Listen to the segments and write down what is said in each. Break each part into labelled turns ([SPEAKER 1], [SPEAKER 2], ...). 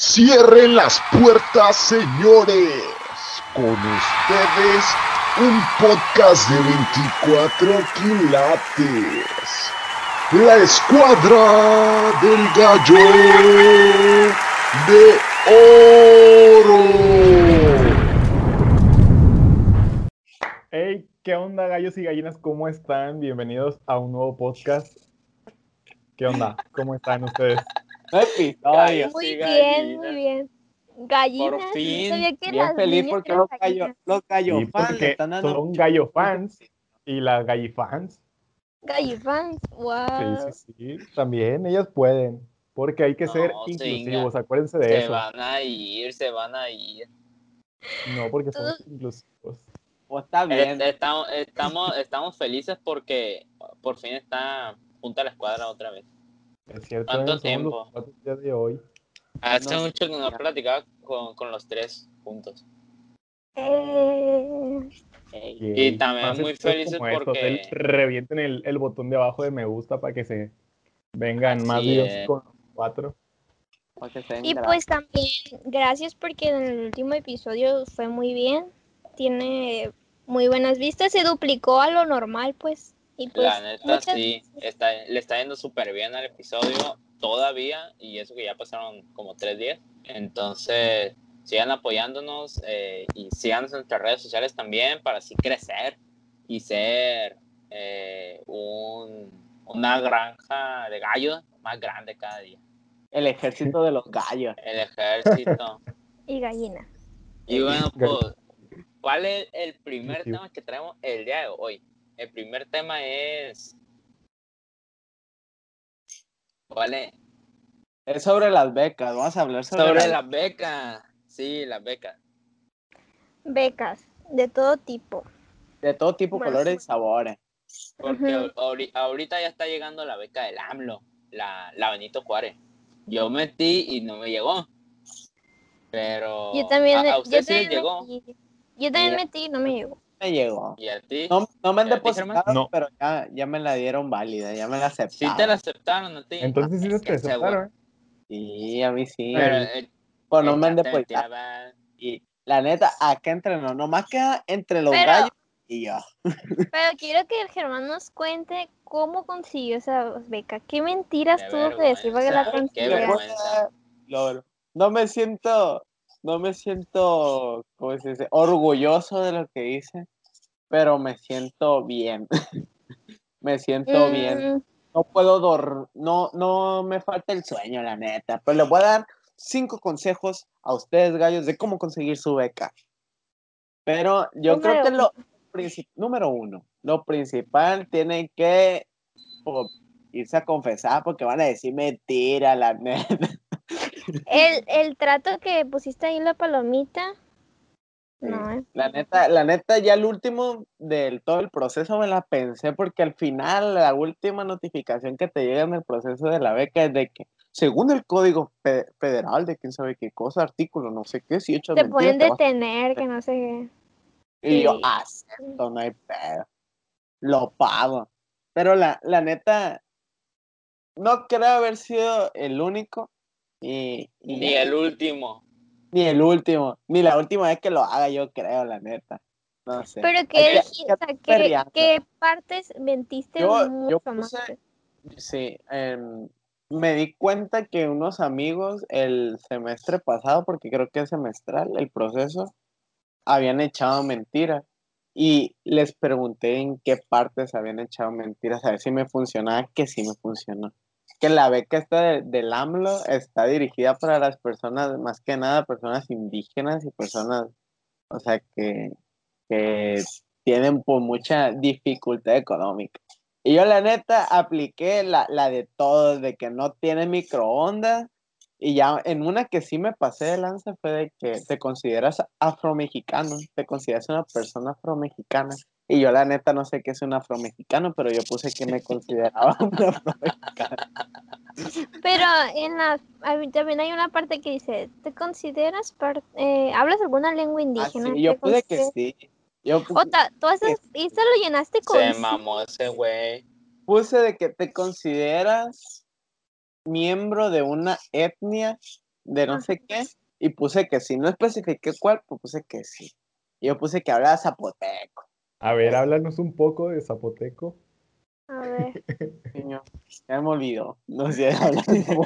[SPEAKER 1] Cierren las puertas, señores. Con ustedes, un podcast de 24 quilates. La escuadra del gallo de oro.
[SPEAKER 2] Hey, ¿qué onda gallos y gallinas? ¿Cómo están? Bienvenidos a un nuevo podcast. ¿Qué onda? ¿Cómo están ustedes?
[SPEAKER 3] Episodio.
[SPEAKER 4] Muy
[SPEAKER 3] sí,
[SPEAKER 4] bien, muy bien. Gallinas.
[SPEAKER 3] Por fin,
[SPEAKER 4] sabía que
[SPEAKER 3] bien
[SPEAKER 4] las
[SPEAKER 3] feliz porque los gallo, los gallo
[SPEAKER 2] Sí,
[SPEAKER 3] fans le están dando
[SPEAKER 2] son gallo fans y las gallifans.
[SPEAKER 4] Gallifans, wow.
[SPEAKER 2] Sí, sí, sí. También ellas pueden. Porque hay que ser inclusivos,
[SPEAKER 5] venga.
[SPEAKER 2] acuérdense de
[SPEAKER 5] Se
[SPEAKER 2] eso.
[SPEAKER 5] van a ir, se van a ir.
[SPEAKER 2] No, porque somos
[SPEAKER 4] Todos-
[SPEAKER 2] inclusivos.
[SPEAKER 3] Pues está bien.
[SPEAKER 5] Eh, Estamos, estamos, estamos felices porque por fin está junta la escuadra otra vez.
[SPEAKER 2] Es cierto,
[SPEAKER 5] ¿Cuánto tiempo?
[SPEAKER 2] días de hoy.
[SPEAKER 5] Hace
[SPEAKER 3] No,
[SPEAKER 5] mucho que no platicaba con, con los tres juntos.
[SPEAKER 4] Eh,
[SPEAKER 5] Y también muy felices
[SPEAKER 2] estos,
[SPEAKER 5] porque-
[SPEAKER 2] el- revienten el, el botón de abajo de me gusta para que se vengan más videos
[SPEAKER 5] es.
[SPEAKER 2] con los cuatro.
[SPEAKER 4] y pues también, gracias porque en el último episodio fue muy bien. Tiene muy buenas vistas, se duplicó a lo normal, pues. Y pues,
[SPEAKER 5] La neta
[SPEAKER 4] muchas
[SPEAKER 5] sí, está, le está yendo súper bien al episodio todavía y eso que ya pasaron como tres días. Entonces sigan apoyándonos eh, y síganos en nuestras redes sociales también para así crecer y ser eh, un, una granja de gallos más grande cada día.
[SPEAKER 3] El ejército de los gallos.
[SPEAKER 5] El ejército.
[SPEAKER 4] y gallina.
[SPEAKER 5] Y bueno, pues, ¿cuál es el primer tema que traemos el día de hoy? El primer tema es... ¿Cuál es?
[SPEAKER 3] Es sobre las becas. Vamos a hablar sobre,
[SPEAKER 5] Sobre
[SPEAKER 3] las-
[SPEAKER 5] becas. Sí, las becas.
[SPEAKER 4] Becas, de todo tipo.
[SPEAKER 3] de todo tipo,
[SPEAKER 4] Más
[SPEAKER 3] colores y sabores.
[SPEAKER 5] Porque ahorita ya está llegando la beca del AMLO, la, la Benito Juárez. Yo metí y no me llegó. Pero
[SPEAKER 4] Yo también,
[SPEAKER 5] a, a
[SPEAKER 4] yo
[SPEAKER 5] usted sí
[SPEAKER 4] también
[SPEAKER 5] le llegó.
[SPEAKER 4] metí. Yo también
[SPEAKER 3] Mira.
[SPEAKER 4] metí y no me llegó.
[SPEAKER 3] Me llegó.
[SPEAKER 5] ¿Y a ti?
[SPEAKER 3] No, no me han
[SPEAKER 5] ¿Y a ti,
[SPEAKER 3] depositado?
[SPEAKER 2] No.
[SPEAKER 3] pero ya, ya me la dieron válida, ya me la
[SPEAKER 5] Sí
[SPEAKER 3] aceptaron.
[SPEAKER 5] te la aceptaron a ti.
[SPEAKER 2] Entonces sí
[SPEAKER 5] Es
[SPEAKER 2] te aceptaron.
[SPEAKER 3] Sí, a mí sí.
[SPEAKER 5] Pero, eh,
[SPEAKER 3] pues no me han depositado. Y la neta, acá entre no, nomás queda entre los
[SPEAKER 4] Pero-
[SPEAKER 3] gallos y yo.
[SPEAKER 4] Pero quiero que el Germán nos cuente cómo consiguió esa beca. ¿Qué mentiras
[SPEAKER 5] Qué
[SPEAKER 4] tuvo que decir para que la consiguiera?
[SPEAKER 3] No me siento, no me siento, ¿cómo se dice? Orgulloso de lo que hice, pero me siento bien. me siento bien.
[SPEAKER 4] Mm,
[SPEAKER 3] No puedo dormir, no, no me falta el sueño, la neta. Pero les voy a dar cinco consejos a ustedes, gallos, de cómo conseguir su beca. Pero yo creo que lo número uno, lo principal tienen que po, irse a confesar porque van a decir mentira, la neta.
[SPEAKER 4] El, el trato que pusiste ahí en la palomita. No, eh.
[SPEAKER 3] La neta, la neta, ya el último del todo el proceso me la pensé porque al final la última notificación que te llega en el proceso de la beca es de que según el código fe- federal de quién sabe qué cosa, artículo, no sé qué, si
[SPEAKER 4] Te
[SPEAKER 3] mentiras,
[SPEAKER 4] pueden
[SPEAKER 3] te vas-
[SPEAKER 4] detener, que no sé qué.
[SPEAKER 3] Y yo,
[SPEAKER 4] sí.
[SPEAKER 3] acepto, no hay pedo. Lo pago. Pero la, la neta, no creo haber sido el único y, y
[SPEAKER 5] Ni el último.
[SPEAKER 3] ni el último, ni la última vez que lo haga, yo creo, la neta. No sé.
[SPEAKER 4] Pero
[SPEAKER 3] Hay
[SPEAKER 4] ¿qué,
[SPEAKER 3] que-
[SPEAKER 4] ¿qué, partes mentiste
[SPEAKER 3] Yo-
[SPEAKER 4] mucho
[SPEAKER 3] yo
[SPEAKER 4] más?
[SPEAKER 3] Sí, em, me di cuenta que unos amigos el semestre pasado, porque creo que es semestral el proceso, habían echado mentiras. Y les pregunté en qué partes habían echado mentiras, a ver si me funcionaba, que sí me funcionó. Que la beca esta de- del AMLO está dirigida para las personas, más que nada, personas indígenas y personas, o sea, que, que tienen pues, mucha dificultad económica. Y yo la neta apliqué la, la de todos, de que no tiene microondas. Y ya en una que sí me pasé de lanza fue de que te consideras afromexicano, te consideras una persona afromexicana. Y yo la neta no sé qué es un afromexicano, pero yo puse que me consideraba un afromexicano.
[SPEAKER 4] Pero en la, también hay una parte que dice, ¿te consideras par- eh, hablas alguna lengua indígena?
[SPEAKER 3] Así, yo
[SPEAKER 4] ¿Te
[SPEAKER 3] puse que sí. Yo pu-
[SPEAKER 4] Ota, tú haces, y esto lo llenaste con
[SPEAKER 5] Se
[SPEAKER 4] sí.
[SPEAKER 5] mamó ese güey.
[SPEAKER 3] puse de que te consideras miembro de una etnia de no
[SPEAKER 4] Ajá.
[SPEAKER 3] sé qué y puse que sí. No especifiqué cuál, pues puse que sí. Y yo puse que hablaba zapoteco.
[SPEAKER 2] A ver, háblanos un poco de Zapoteco.
[SPEAKER 4] A ver.
[SPEAKER 3] Niño, ya me olvidó. No sé zapoteco.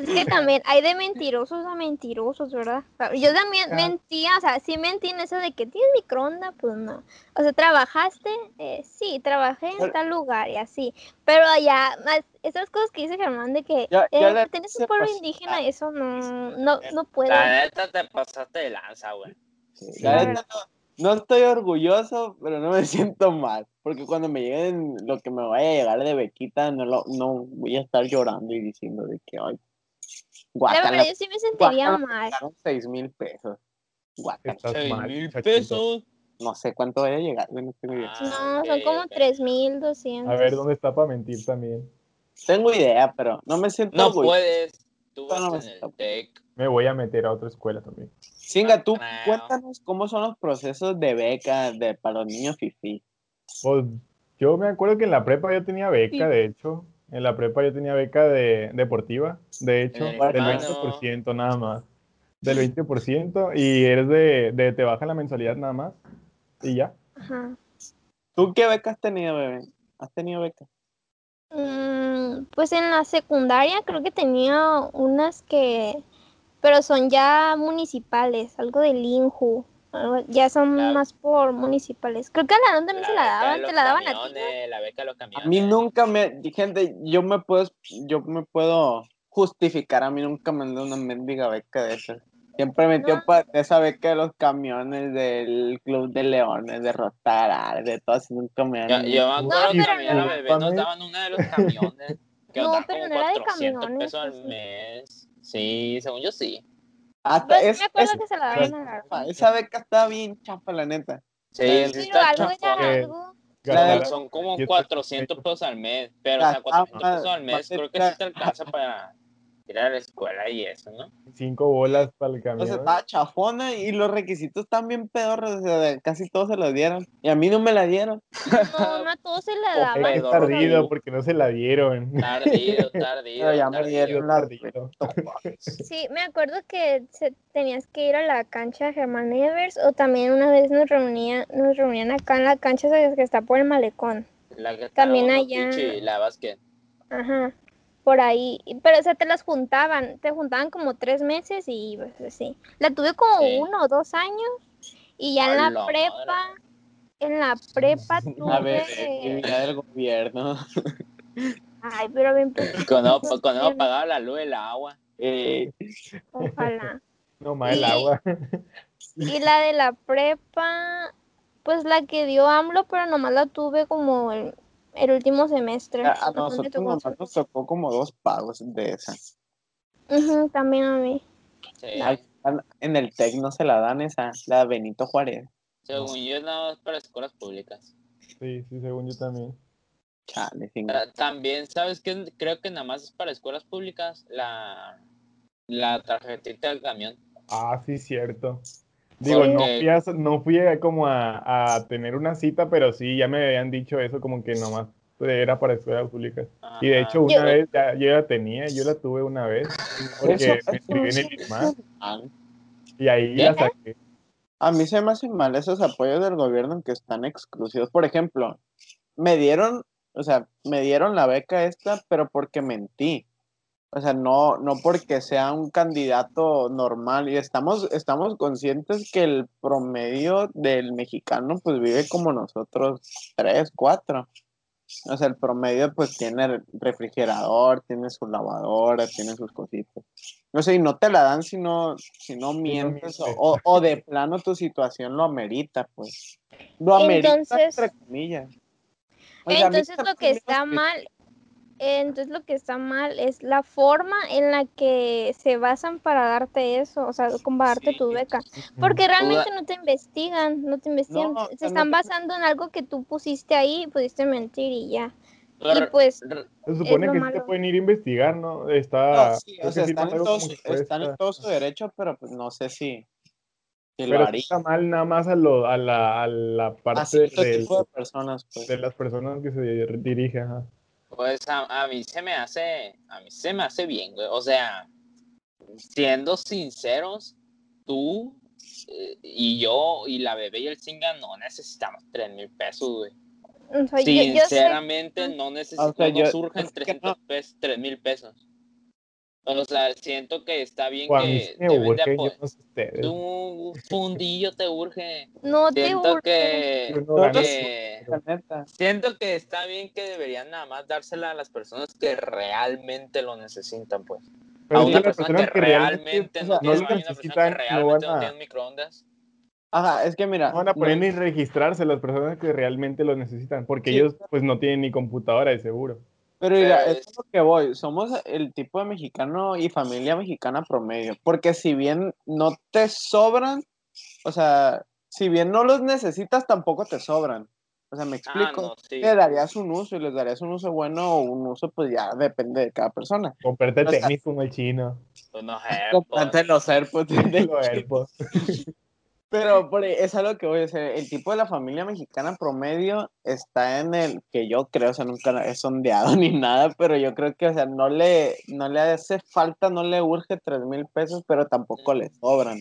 [SPEAKER 4] Es que también hay de mentirosos a mentirosos, ¿verdad? Yo también
[SPEAKER 3] Ah.
[SPEAKER 4] mentía, o sea, sí mentí en eso de que tienes microondas, pues no. O sea, ¿trabajaste? Eh, sí, trabajé en
[SPEAKER 3] Pero-
[SPEAKER 4] tal lugar y así. Pero ya, más esas cosas que dice Germán de que eh,
[SPEAKER 3] le
[SPEAKER 4] tienes un pueblo
[SPEAKER 3] pas-
[SPEAKER 4] indígena, eso no, no, no puedo.
[SPEAKER 5] La neta te pasaste de lanza, güey.
[SPEAKER 3] La
[SPEAKER 4] Sí.
[SPEAKER 3] neta, no, estoy orgulloso, pero no me siento mal. Porque cuando me lleguen lo que me vaya a llegar de bequita, no, lo, no voy a estar llorando y diciendo de que, ay,
[SPEAKER 4] La
[SPEAKER 3] guacala,
[SPEAKER 4] verdad, yo sí me sentiría
[SPEAKER 3] guácala,
[SPEAKER 4] mal.
[SPEAKER 3] pagaron seis mil pesos.
[SPEAKER 5] Seis
[SPEAKER 2] mal,
[SPEAKER 5] mil
[SPEAKER 2] muchachito.
[SPEAKER 5] pesos.
[SPEAKER 3] No sé cuánto vaya a llegar, no tengo idea.
[SPEAKER 5] Ah,
[SPEAKER 4] No, son como
[SPEAKER 5] ok.
[SPEAKER 4] 3200.
[SPEAKER 2] A ver, ¿dónde está para mentir también?
[SPEAKER 3] Tengo idea, pero no me siento
[SPEAKER 5] No
[SPEAKER 3] orgulloso.
[SPEAKER 5] puedes. Tú
[SPEAKER 3] No, no
[SPEAKER 5] vas
[SPEAKER 3] me
[SPEAKER 5] en el
[SPEAKER 3] siento-
[SPEAKER 5] TEC.
[SPEAKER 2] Me voy a meter a otra escuela también.
[SPEAKER 3] Singa, tú cuéntanos cómo son los procesos de beca de, para los niños fifi.
[SPEAKER 2] Pues yo me acuerdo que en la prepa yo tenía beca, de hecho. En la prepa yo tenía beca de deportiva, de hecho,
[SPEAKER 5] el
[SPEAKER 2] del
[SPEAKER 5] hermano.
[SPEAKER 2] 20% nada más. Del 20% y eres de, de te bajan la mensualidad nada más y ya.
[SPEAKER 4] Ajá.
[SPEAKER 3] ¿Tú qué beca has tenido, bebé? ¿Has tenido beca?
[SPEAKER 4] Mm, pues en la secundaria creo que tenía unas que, pero son ya municipales, algo del INJU, ya son más por municipales. Creo que a la también
[SPEAKER 5] La
[SPEAKER 4] se la daban, te la daban a ti. ¿no?
[SPEAKER 5] La beca de los camiones.
[SPEAKER 3] A mí nunca me, gente, yo me puedo, yo me puedo justificar, a mí nunca me han dado una mendiga beca de esas. Siempre metió
[SPEAKER 4] No.
[SPEAKER 3] pa- esa beca de los camiones del Club de Leones, de Rotarar, de todas, nunca me han
[SPEAKER 5] Yo, yo me acuerdo que
[SPEAKER 4] pero
[SPEAKER 5] a mí a la
[SPEAKER 4] no.
[SPEAKER 5] bebé nos daban una de los camiones. Que
[SPEAKER 4] No,
[SPEAKER 5] daban
[SPEAKER 4] pero
[SPEAKER 5] como
[SPEAKER 4] no era de
[SPEAKER 5] 400
[SPEAKER 4] camiones,
[SPEAKER 5] pesos al
[SPEAKER 4] sí.
[SPEAKER 5] mes. Sí, según yo sí.
[SPEAKER 3] Hasta
[SPEAKER 4] Pues
[SPEAKER 3] es,
[SPEAKER 4] me acuerdo
[SPEAKER 3] es-
[SPEAKER 4] que se la daban a la
[SPEAKER 3] esa beca está bien chapa, la neta.
[SPEAKER 5] Sí, sí está
[SPEAKER 4] algo
[SPEAKER 2] que-
[SPEAKER 4] algo.
[SPEAKER 3] La-
[SPEAKER 2] Gastar-
[SPEAKER 5] Son como
[SPEAKER 2] y está
[SPEAKER 5] 400 pesos al mes. Pero, o sea,
[SPEAKER 3] Gastaba
[SPEAKER 5] 400 pesos al mes creo que sí te alcanza para ir a la escuela y eso, ¿no?
[SPEAKER 2] cinco bolas para el
[SPEAKER 3] O sea,
[SPEAKER 2] camión.
[SPEAKER 3] estaba chafona y los requisitos están bien pedorros, o sea, casi todos se los dieron. Y a mí no me la dieron.
[SPEAKER 4] No, no a todos se la daban.
[SPEAKER 2] Es
[SPEAKER 5] Rodrigo.
[SPEAKER 2] porque no se la dieron.
[SPEAKER 5] Tardido, tardido.
[SPEAKER 3] Pero ya me
[SPEAKER 5] tardido.
[SPEAKER 3] dieron.
[SPEAKER 4] Sí, me acuerdo que se- tenías que ir a la cancha Germán Evers o también una vez nos reunían, nos reunían acá en la cancha que está por el malecón.
[SPEAKER 5] La que
[SPEAKER 4] También allá-
[SPEAKER 5] Pichi la básquet.
[SPEAKER 4] Ajá, por ahí. Pero, o sea, te las juntaban, te juntaban como tres meses y pues así. La tuve como
[SPEAKER 5] Sí.
[SPEAKER 4] uno o dos años y ya en la
[SPEAKER 5] la
[SPEAKER 4] prepa, en la prepa
[SPEAKER 3] A ver,
[SPEAKER 4] tuve...
[SPEAKER 3] vida del gobierno.
[SPEAKER 4] Ay, pero bien
[SPEAKER 5] Cuando, cuando no pagaba la luz el agua.
[SPEAKER 3] Eh,
[SPEAKER 4] ojalá.
[SPEAKER 2] No más el agua.
[SPEAKER 4] Y la de la prepa, pues la que dio AMLO, pero nomás la tuve como el, el último semestre.
[SPEAKER 3] a, a
[SPEAKER 4] me
[SPEAKER 3] nosotros nos tocó como dos pagos de esas.
[SPEAKER 4] Ujú, también a mí.
[SPEAKER 5] Sí.
[SPEAKER 3] Ay, En el TEC no se la dan esa, la Benito Juárez.
[SPEAKER 5] Según yo, nada más para escuelas públicas.
[SPEAKER 2] Sí, sí, según yo también.
[SPEAKER 3] Chale, sin-
[SPEAKER 5] Ta- También, ¿sabes qué? Creo que nada más es para escuelas públicas la, la tarjetita del camión.
[SPEAKER 2] Ah, sí, cierto. Digo, no
[SPEAKER 5] Porque-
[SPEAKER 2] fui, a, no fui a como a, a tener una cita, pero sí, ya me habían dicho eso, como que nomás era para escuelas públicas. Y de hecho, una vez ya, yo la tenía, yo la tuve una vez, porque
[SPEAKER 3] Eso-
[SPEAKER 2] me
[SPEAKER 3] eso
[SPEAKER 2] inscribí en
[SPEAKER 3] sí
[SPEAKER 2] el ISMAR
[SPEAKER 3] Ah,
[SPEAKER 2] y ahí
[SPEAKER 5] ¿Qué?
[SPEAKER 2] la saqué.
[SPEAKER 3] A mí se me hacen mal esos apoyos del gobierno que están exclusivos. Por ejemplo, me dieron, o sea, me dieron la beca esta, pero porque mentí. O sea, no, no porque sea un candidato normal. Y estamos, estamos conscientes que el promedio del mexicano pues vive como nosotros, tres, cuatro. O sea, el promedio pues tiene refrigerador, tiene su lavadora, tiene sus cositas. No sé, y no te la dan si no, si no mientes o, o- o de plano tu situación lo amerita, pues. Lo amerita
[SPEAKER 4] Entonces-
[SPEAKER 3] entre comillas. O sea,
[SPEAKER 4] Entonces lo que está mal, entonces lo que está mal es la forma en la que se basan para darte eso, o sea, como para darte
[SPEAKER 3] Sí.
[SPEAKER 4] tu beca. Porque realmente no te investigan, no te investigan,
[SPEAKER 3] No,
[SPEAKER 4] se están basando en algo que tú pusiste ahí, pudiste mentir y ya. Y pues
[SPEAKER 2] Se supone que sí te pueden ir a investigar, ¿no? Está,
[SPEAKER 3] No, sí, o sea, están, en todo, están en todo su derecho, pero pues no sé si,
[SPEAKER 2] Pero está mal nada más a, lo, a, la, a la parte
[SPEAKER 3] tipo de personas. Pues.
[SPEAKER 2] de las personas que se dirigen. ajá.
[SPEAKER 5] Pues a, a mí se me hace, a mí se me hace bien, güey. O sea, siendo sinceros, tú eh, y yo y la bebé y el singa no necesitamos 3 mil pesos, güey.
[SPEAKER 4] O sea, yo- yo sé-
[SPEAKER 5] Sinceramente, no necesitamos,
[SPEAKER 3] O sea, yo-
[SPEAKER 5] no surgen
[SPEAKER 3] es que
[SPEAKER 5] 300 pesos, 3 mil pesos. O sea, siento que está bien que
[SPEAKER 2] me
[SPEAKER 5] deben de
[SPEAKER 2] urge, yo
[SPEAKER 5] apo-
[SPEAKER 2] no sé ustedes.
[SPEAKER 5] Tú, un fundillo te urge.
[SPEAKER 4] no te
[SPEAKER 5] Siento
[SPEAKER 4] urge.
[SPEAKER 5] que,
[SPEAKER 2] no
[SPEAKER 5] siento que está bien que deberían nada más dársela a las personas que realmente lo necesitan, pues.
[SPEAKER 2] Pero
[SPEAKER 5] a una persona que realmente no tiene una persona que realmente no tiene microondas.
[SPEAKER 3] Ajá, es que mira.
[SPEAKER 2] No van a poner ni registrarse las personas que realmente lo necesitan, porque
[SPEAKER 3] Sí.
[SPEAKER 2] ellos pues no tienen ni computadora de seguro.
[SPEAKER 3] Pero mira, es
[SPEAKER 5] es-
[SPEAKER 3] lo que voy. Somos el tipo de mexicano y familia mexicana promedio. Porque si bien no te sobran, o sea, si bien no los necesitas, tampoco te sobran. O sea, me
[SPEAKER 5] Ah,
[SPEAKER 3] explico.
[SPEAKER 5] no, sí.
[SPEAKER 3] Le darías un uso y les darías un uso bueno o un uso, pues ya depende de cada persona.
[SPEAKER 2] Comprarte tenis como el chino.
[SPEAKER 5] Unos AirPods.
[SPEAKER 3] Comprarte los AirPods
[SPEAKER 2] Los AirPods.
[SPEAKER 3] Pero por, ahí, es a lo que voy a decir. El tipo de la familia mexicana promedio está en el que yo creo, o sea, nunca he sondeado ni nada, pero yo creo que, o sea, no le, no le hace falta, no le urge tres mil pesos, pero tampoco le sobran.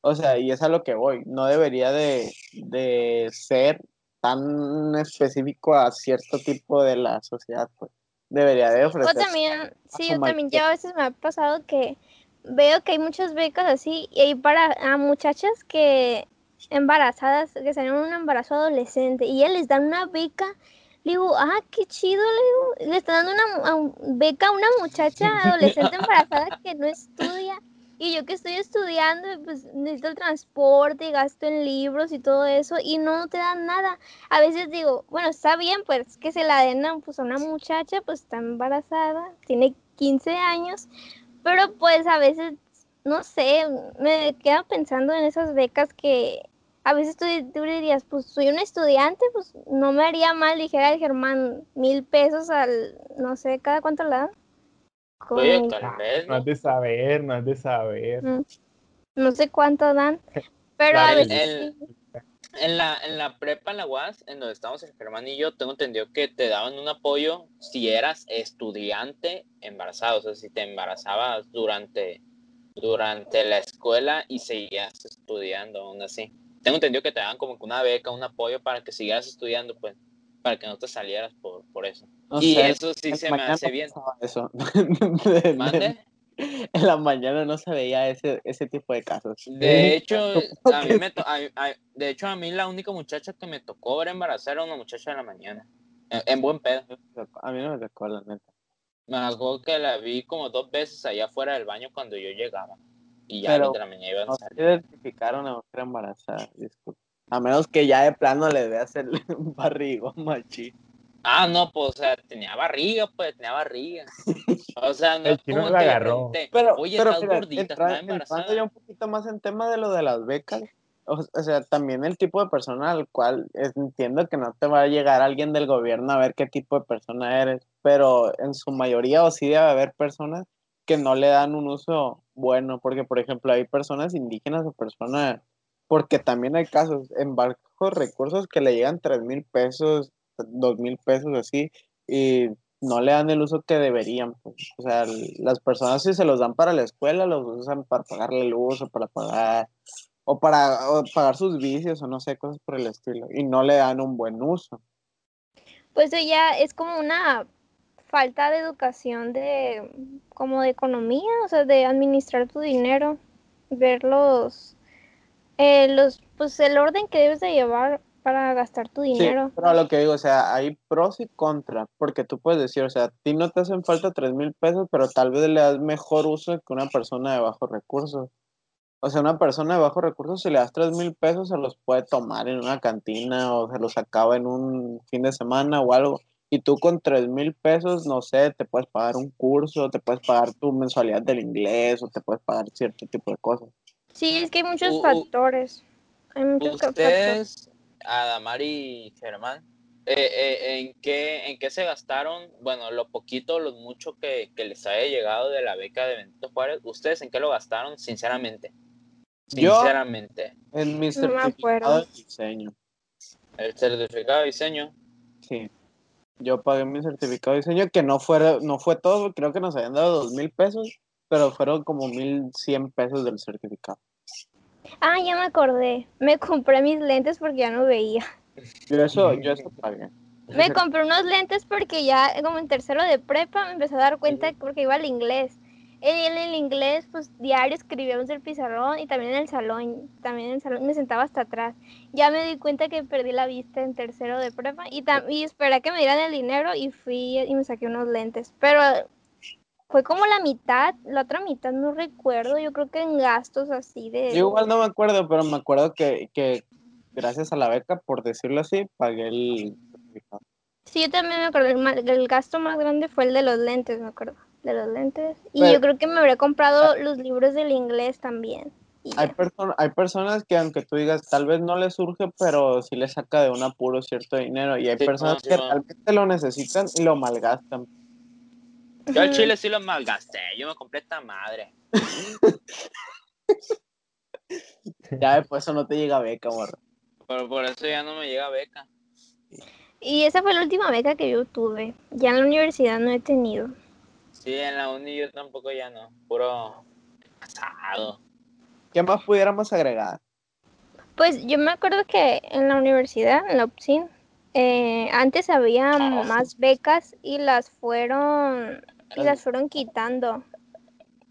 [SPEAKER 3] O sea, y es a lo que voy. No debería de, de ser tan específico a cierto tipo de la sociedad, pues. Debería de
[SPEAKER 4] O
[SPEAKER 3] ofrecer.
[SPEAKER 4] también, sí, yo también ya a veces me ha pasado que veo que hay muchas becas así y hay para a muchachas que embarazadas, que salen un embarazo adolescente y ya les dan una beca. Le digo, ah, qué chido, le digo, le están dando una beca a una muchacha adolescente embarazada que no estudia. Y yo que estoy estudiando, pues necesito el transporte gasto en libros y todo eso, y no te dan nada. A veces digo, bueno, está bien, pues que se la den a, pues, a una muchacha, pues está embarazada, tiene 15 años, pero pues a veces, no sé, me quedo pensando en esas becas que a veces tú, tú dirías, pues soy un estudiante, pues no me haría mal, dijera el Germán, mil pesos al, no sé, ¿cada cuánto la dan?
[SPEAKER 5] Oye, tal vez,
[SPEAKER 2] No
[SPEAKER 5] ¿no?
[SPEAKER 2] has de saber, no has de saber.
[SPEAKER 4] Mm, no sé cuánto dan, pero a veces
[SPEAKER 5] el-
[SPEAKER 4] sí.
[SPEAKER 5] En la, en la prepa, en la UAS, en donde estamos el Germán y yo, tengo entendido que te daban un apoyo si eras estudiante embarazado, o sea, si te embarazabas durante, durante la escuela y seguías estudiando, aún así. Tengo entendido que te daban como que una beca, un apoyo para que siguieras estudiando, pues, para que no te salieras por, por eso. Y eso sí se me hace bien.
[SPEAKER 3] Eso. De- de-
[SPEAKER 5] ¿Mande?
[SPEAKER 3] En la mañana no se veía ese, ese tipo de casos.
[SPEAKER 5] De hecho, a mí
[SPEAKER 3] que
[SPEAKER 5] me to- a- a- de hecho, a mí la única muchacha que me tocó ver embarazada era una muchacha de la mañana. En, en buen pedo.
[SPEAKER 3] A mí no me tocó, la neta.
[SPEAKER 5] Me acuerdo que la vi como dos veces allá afuera del baño cuando yo llegaba. Y ya
[SPEAKER 3] Pero
[SPEAKER 5] los de la mañana iban a salir.
[SPEAKER 3] identificaron a otra embarazada. A menos que ya de plano le veas el barrigón machín.
[SPEAKER 5] Ah, no, pues, o sea, tenía barriga, pues, tenía barriga. O sea, no
[SPEAKER 2] El chino
[SPEAKER 5] como
[SPEAKER 2] la
[SPEAKER 5] que
[SPEAKER 2] agarró.
[SPEAKER 3] Pero,
[SPEAKER 5] oye,
[SPEAKER 3] pero
[SPEAKER 5] estás gordita, estás embarazada.
[SPEAKER 3] ya un poquito más en tema de lo de las becas, o, o sea, también el tipo de persona al cual es- entiendo que no te va a llegar alguien del gobierno a ver qué tipo de persona eres, pero en su mayoría o sí debe haber personas que no le dan un uso bueno, porque por ejemplo hay personas indígenas o personas, porque también hay casos en bajos recursos que le llegan tres mil pesos, dos mil pesos así, y no le dan el uso que deberían. pues. O sea, las personas si se los dan para la escuela, los usan para pagarle luz o para pagar, o para pagar sus vicios o no sé, cosas por el estilo, y no le dan un buen uso.
[SPEAKER 4] Pues ya es como una falta de educación de como de economía, o sea, de administrar tu dinero, ver los eh, los pues el orden que debes de llevar para gastar tu
[SPEAKER 3] Sí,
[SPEAKER 4] dinero.
[SPEAKER 3] pero a lo que digo, o sea, hay pros y contras, porque tú puedes decir, o sea, a ti no te hacen falta tres mil pesos, pero tal vez le das mejor uso que una persona de bajos recursos. O sea, una persona de bajos recursos, si le das tres mil pesos, se los puede tomar en una cantina o se los acaba en un fin de semana o algo. Y tú con tres mil pesos, no sé, te puedes pagar un curso, te puedes pagar tu mensualidad del inglés o te puedes pagar cierto tipo de cosas.
[SPEAKER 4] Sí, es que hay muchos factores. Hay muchos factores.
[SPEAKER 5] Ustedes, Adamar y Germán, eh, eh, ¿en, qué, ¿en qué se gastaron? Bueno, lo poquito, lo mucho que, que les haya llegado de la beca de Benito Juárez, ¿ustedes en qué lo gastaron? Sinceramente.
[SPEAKER 3] Yo-
[SPEAKER 5] Sinceramente.
[SPEAKER 3] En mi
[SPEAKER 4] No me
[SPEAKER 3] certificado de diseño.
[SPEAKER 5] El certificado de diseño.
[SPEAKER 3] Sí. Yo pagué mi certificado de diseño, que no fue, no fue todo, creo que nos habían dado dos mil pesos pero fueron como 1100 pesos del certificado.
[SPEAKER 4] Ah, ya me acordé. Me compré mis lentes porque ya no veía.
[SPEAKER 3] Yo eso, yo eso pagué.
[SPEAKER 4] Me compré unos lentes porque ya como en tercero de prepa me empecé a dar cuenta porque iba al inglés. En el inglés, pues diario escribíamos el pizarrón y también en el salón, también en el salón me sentaba hasta atrás. Ya me di cuenta que perdí la vista en tercero de prepa y, y esperé a que me dieran el dinero y fui y me saqué unos lentes. Pero fue como la mitad, la otra mitad no recuerdo, yo creo que en gastos así de...
[SPEAKER 3] Yo igual no me acuerdo, pero me acuerdo que, que gracias a la beca, por decirlo así, pagué el.
[SPEAKER 4] Sí, yo también me acuerdo, el, gasto más grande fue el de los lentes, me acuerdo, de los lentes. Y
[SPEAKER 3] Pero-
[SPEAKER 4] yo creo que me habría comprado los libros del inglés también.
[SPEAKER 3] Hay, perso- hay personas que aunque tú digas, tal vez no les surge, pero sí les saca de un apuro cierto dinero. Y hay
[SPEAKER 5] Sí,
[SPEAKER 3] personas
[SPEAKER 5] no,
[SPEAKER 3] que
[SPEAKER 5] no.
[SPEAKER 3] realmente lo necesitan y lo malgastan.
[SPEAKER 5] Yo al chile sí lo malgasté. Yo me compré esta madre.
[SPEAKER 3] Ya después eso no te llega beca, morro.
[SPEAKER 5] Pero por eso ya no me llega beca.
[SPEAKER 4] Y esa fue la última beca que yo tuve. Ya en la universidad no he tenido.
[SPEAKER 5] Sí, en la uni yo tampoco ya no. Puro pasado.
[SPEAKER 3] ¿Qué más pudiéramos agregar?
[SPEAKER 4] Pues yo me acuerdo que en la universidad, en la UPSIN, eh, antes había más becas y las fueron y las fueron quitando.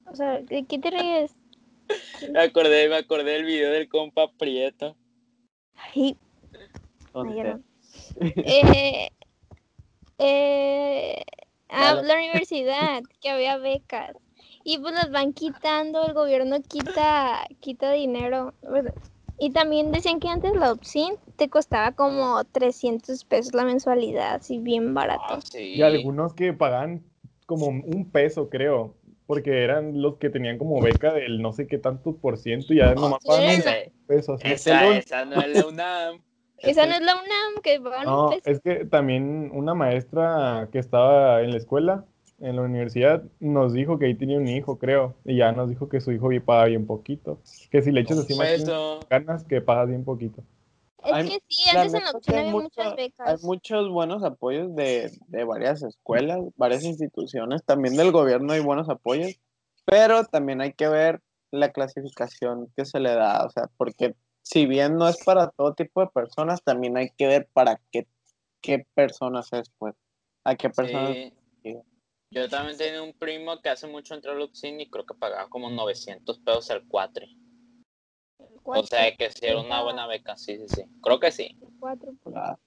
[SPEAKER 4] O sea, ¿de qué te ríes?
[SPEAKER 5] Me acordé, me acordé del video del compa Prieto.
[SPEAKER 4] Ay, no. Eh, eh, la universidad, que había becas. Y pues las van quitando, el gobierno quita, quita dinero. ¿verdad? Y también decían que antes la OPSIN te costaba como 300 pesos la mensualidad, así bien barato.
[SPEAKER 5] Ah, sí.
[SPEAKER 2] Y algunos que pagan como un peso, creo, porque eran los que tenían como beca del no sé qué tanto por ciento y ya nomás
[SPEAKER 4] sí,
[SPEAKER 2] pagan un así.
[SPEAKER 5] esa,
[SPEAKER 3] un-
[SPEAKER 5] esa no es la UNAM.
[SPEAKER 4] Esa no es la UNAM, que pagan un
[SPEAKER 2] No,
[SPEAKER 4] peso.
[SPEAKER 2] es que también una maestra que estaba en la escuela, en la universidad, nos dijo que ahí tenía un hijo, creo, y ya nos dijo que su hijo paga bien poquito, que si le echas
[SPEAKER 5] Un
[SPEAKER 2] encima
[SPEAKER 5] peso.
[SPEAKER 2] ganas, que pagas bien poquito.
[SPEAKER 4] Es
[SPEAKER 3] hay-
[SPEAKER 4] que sí, antes en la había muchas
[SPEAKER 3] mucho- Hay
[SPEAKER 4] becas.
[SPEAKER 3] muchos buenos apoyos de, de varias escuelas, varias instituciones, también del gobierno hay buenos apoyos, pero también hay que ver la clasificación que se le da, o sea, porque si bien no es para todo tipo de personas, también hay que ver para qué, qué personas es, pues, a qué personas.
[SPEAKER 5] Sí. Yo también tenía un primo que hace mucho entró al Luxin y creo que pagaba como 900 pesos al cuatri. O sea que sí era una buena beca, sí, sí, sí. Creo que sí.
[SPEAKER 4] Cuatro.
[SPEAKER 3] Ah,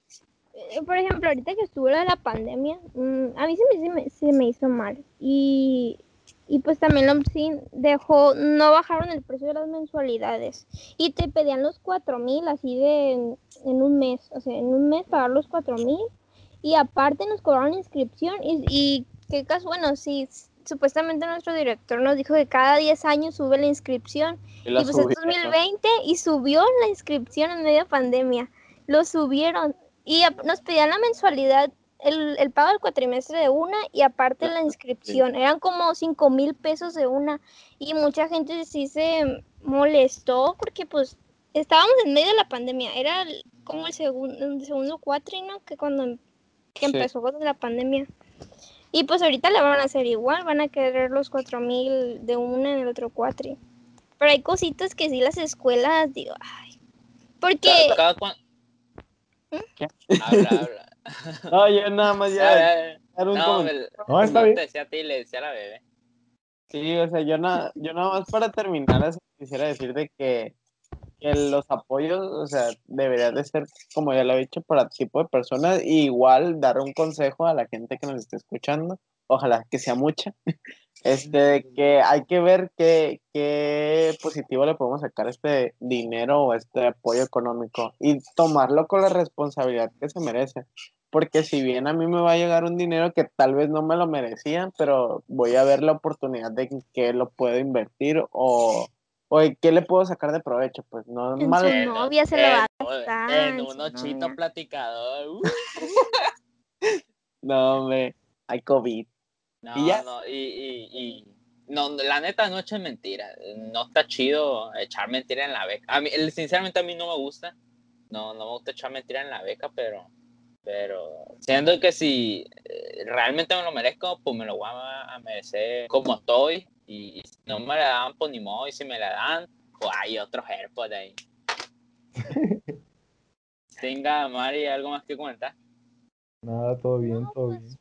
[SPEAKER 4] por ejemplo, ahorita que estuvo de la pandemia, mm, a mí se me, se me, se me hizo mal. Y, y pues también la OMSIN dejó, no bajaron el precio de las mensualidades. Y te pedían los cuatro mil así de en, en un mes. O sea, en un mes pagar los cuatro mil. Y aparte nos cobraron inscripción. Y, y qué caso, bueno, sí, supuestamente nuestro director nos dijo que cada 10 años sube la inscripción.
[SPEAKER 3] y la
[SPEAKER 4] Y pues es
[SPEAKER 3] subieron.
[SPEAKER 4] 2020 y subió la inscripción en medio de pandemia. Lo subieron y nos pedían la mensualidad, el, el pago del cuatrimestre de una y aparte la inscripción. Eran como 5 mil pesos de una. Y mucha gente sí se molestó porque pues estábamos en medio de la pandemia. Era como el, segundo el segundo cuatrino que cuando que empezó con la pandemia. Y pues ahorita le van a hacer igual, van a querer los 4 mil de una en el otro cuatri. Pero hay cositas que sí las escuelas, digo, ay. Porque,
[SPEAKER 5] Cada, cada cuan-
[SPEAKER 3] ¿Qué?
[SPEAKER 5] Habla, habla.
[SPEAKER 3] No, yo nada más ya un
[SPEAKER 5] No, me-
[SPEAKER 2] No, está bien.
[SPEAKER 5] te decía a ti, le decía a la bebé.
[SPEAKER 3] Sí, o sea, yo, na- yo nada más para terminar, quisiera decir de que, que los apoyos, o sea, deberían de ser, como ya lo he dicho, para tipo de personas, y igual dar un consejo a la gente que nos esté escuchando, ojalá que sea mucha, este, que hay que ver qué, qué positivo le podemos sacar este dinero o este apoyo económico y tomarlo con la responsabilidad que se merece. Porque si bien a mí me va a llegar un dinero que tal vez no me lo merecían, pero voy a ver la oportunidad de qué lo puedo invertir o, o en qué le puedo sacar de provecho. Pues no
[SPEAKER 4] En
[SPEAKER 3] malo.
[SPEAKER 4] su novia se lo va a
[SPEAKER 5] en-
[SPEAKER 4] gastar,
[SPEAKER 5] En
[SPEAKER 4] en
[SPEAKER 5] un ochito
[SPEAKER 4] novia.
[SPEAKER 5] platicador. uh.
[SPEAKER 3] No, hombre, hay COVID.
[SPEAKER 5] No,
[SPEAKER 3] Y ya.
[SPEAKER 5] no, y, y, y- no, la neta no echen mentira. No está chido echar mentira en la beca. A mí, sinceramente a mí no me gusta. No, no me gusta echar mentira en la beca, pero, pero siendo que si eh, realmente me lo merezco, pues me lo voy a, a merecer como estoy Y, y si no me la dan, pues ni modo. Y si me la dan, pues hay otros AirPods ahí. Tenga, Mari, ¿algo más que comentar?
[SPEAKER 2] Nada, todo bien,
[SPEAKER 4] No,
[SPEAKER 2] todo
[SPEAKER 4] pues,
[SPEAKER 2] bien.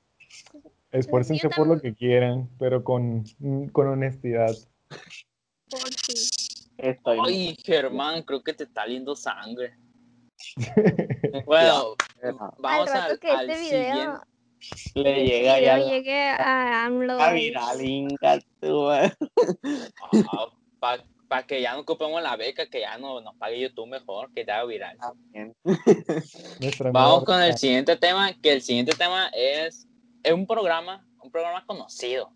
[SPEAKER 2] Esfuércense
[SPEAKER 4] yo
[SPEAKER 2] por lo que quieran, pero con, con honestidad.
[SPEAKER 4] Por si.
[SPEAKER 3] Estoy
[SPEAKER 5] Ay, Germán, creo que te está liendo sangre. Bueno, vamos
[SPEAKER 4] al rato
[SPEAKER 5] al,
[SPEAKER 4] que
[SPEAKER 5] al
[SPEAKER 4] este video,
[SPEAKER 5] siguiente.
[SPEAKER 3] Le llega ya
[SPEAKER 4] llegue a AMLO.
[SPEAKER 3] la
[SPEAKER 4] ahí.
[SPEAKER 3] viral, inga tú, eh.
[SPEAKER 5] Para que ya no ocupemos la beca, que ya no nos pague YouTube mejor, que te haga viral. Vamos con el siguiente tema, que el siguiente tema es, es un programa, un programa conocido.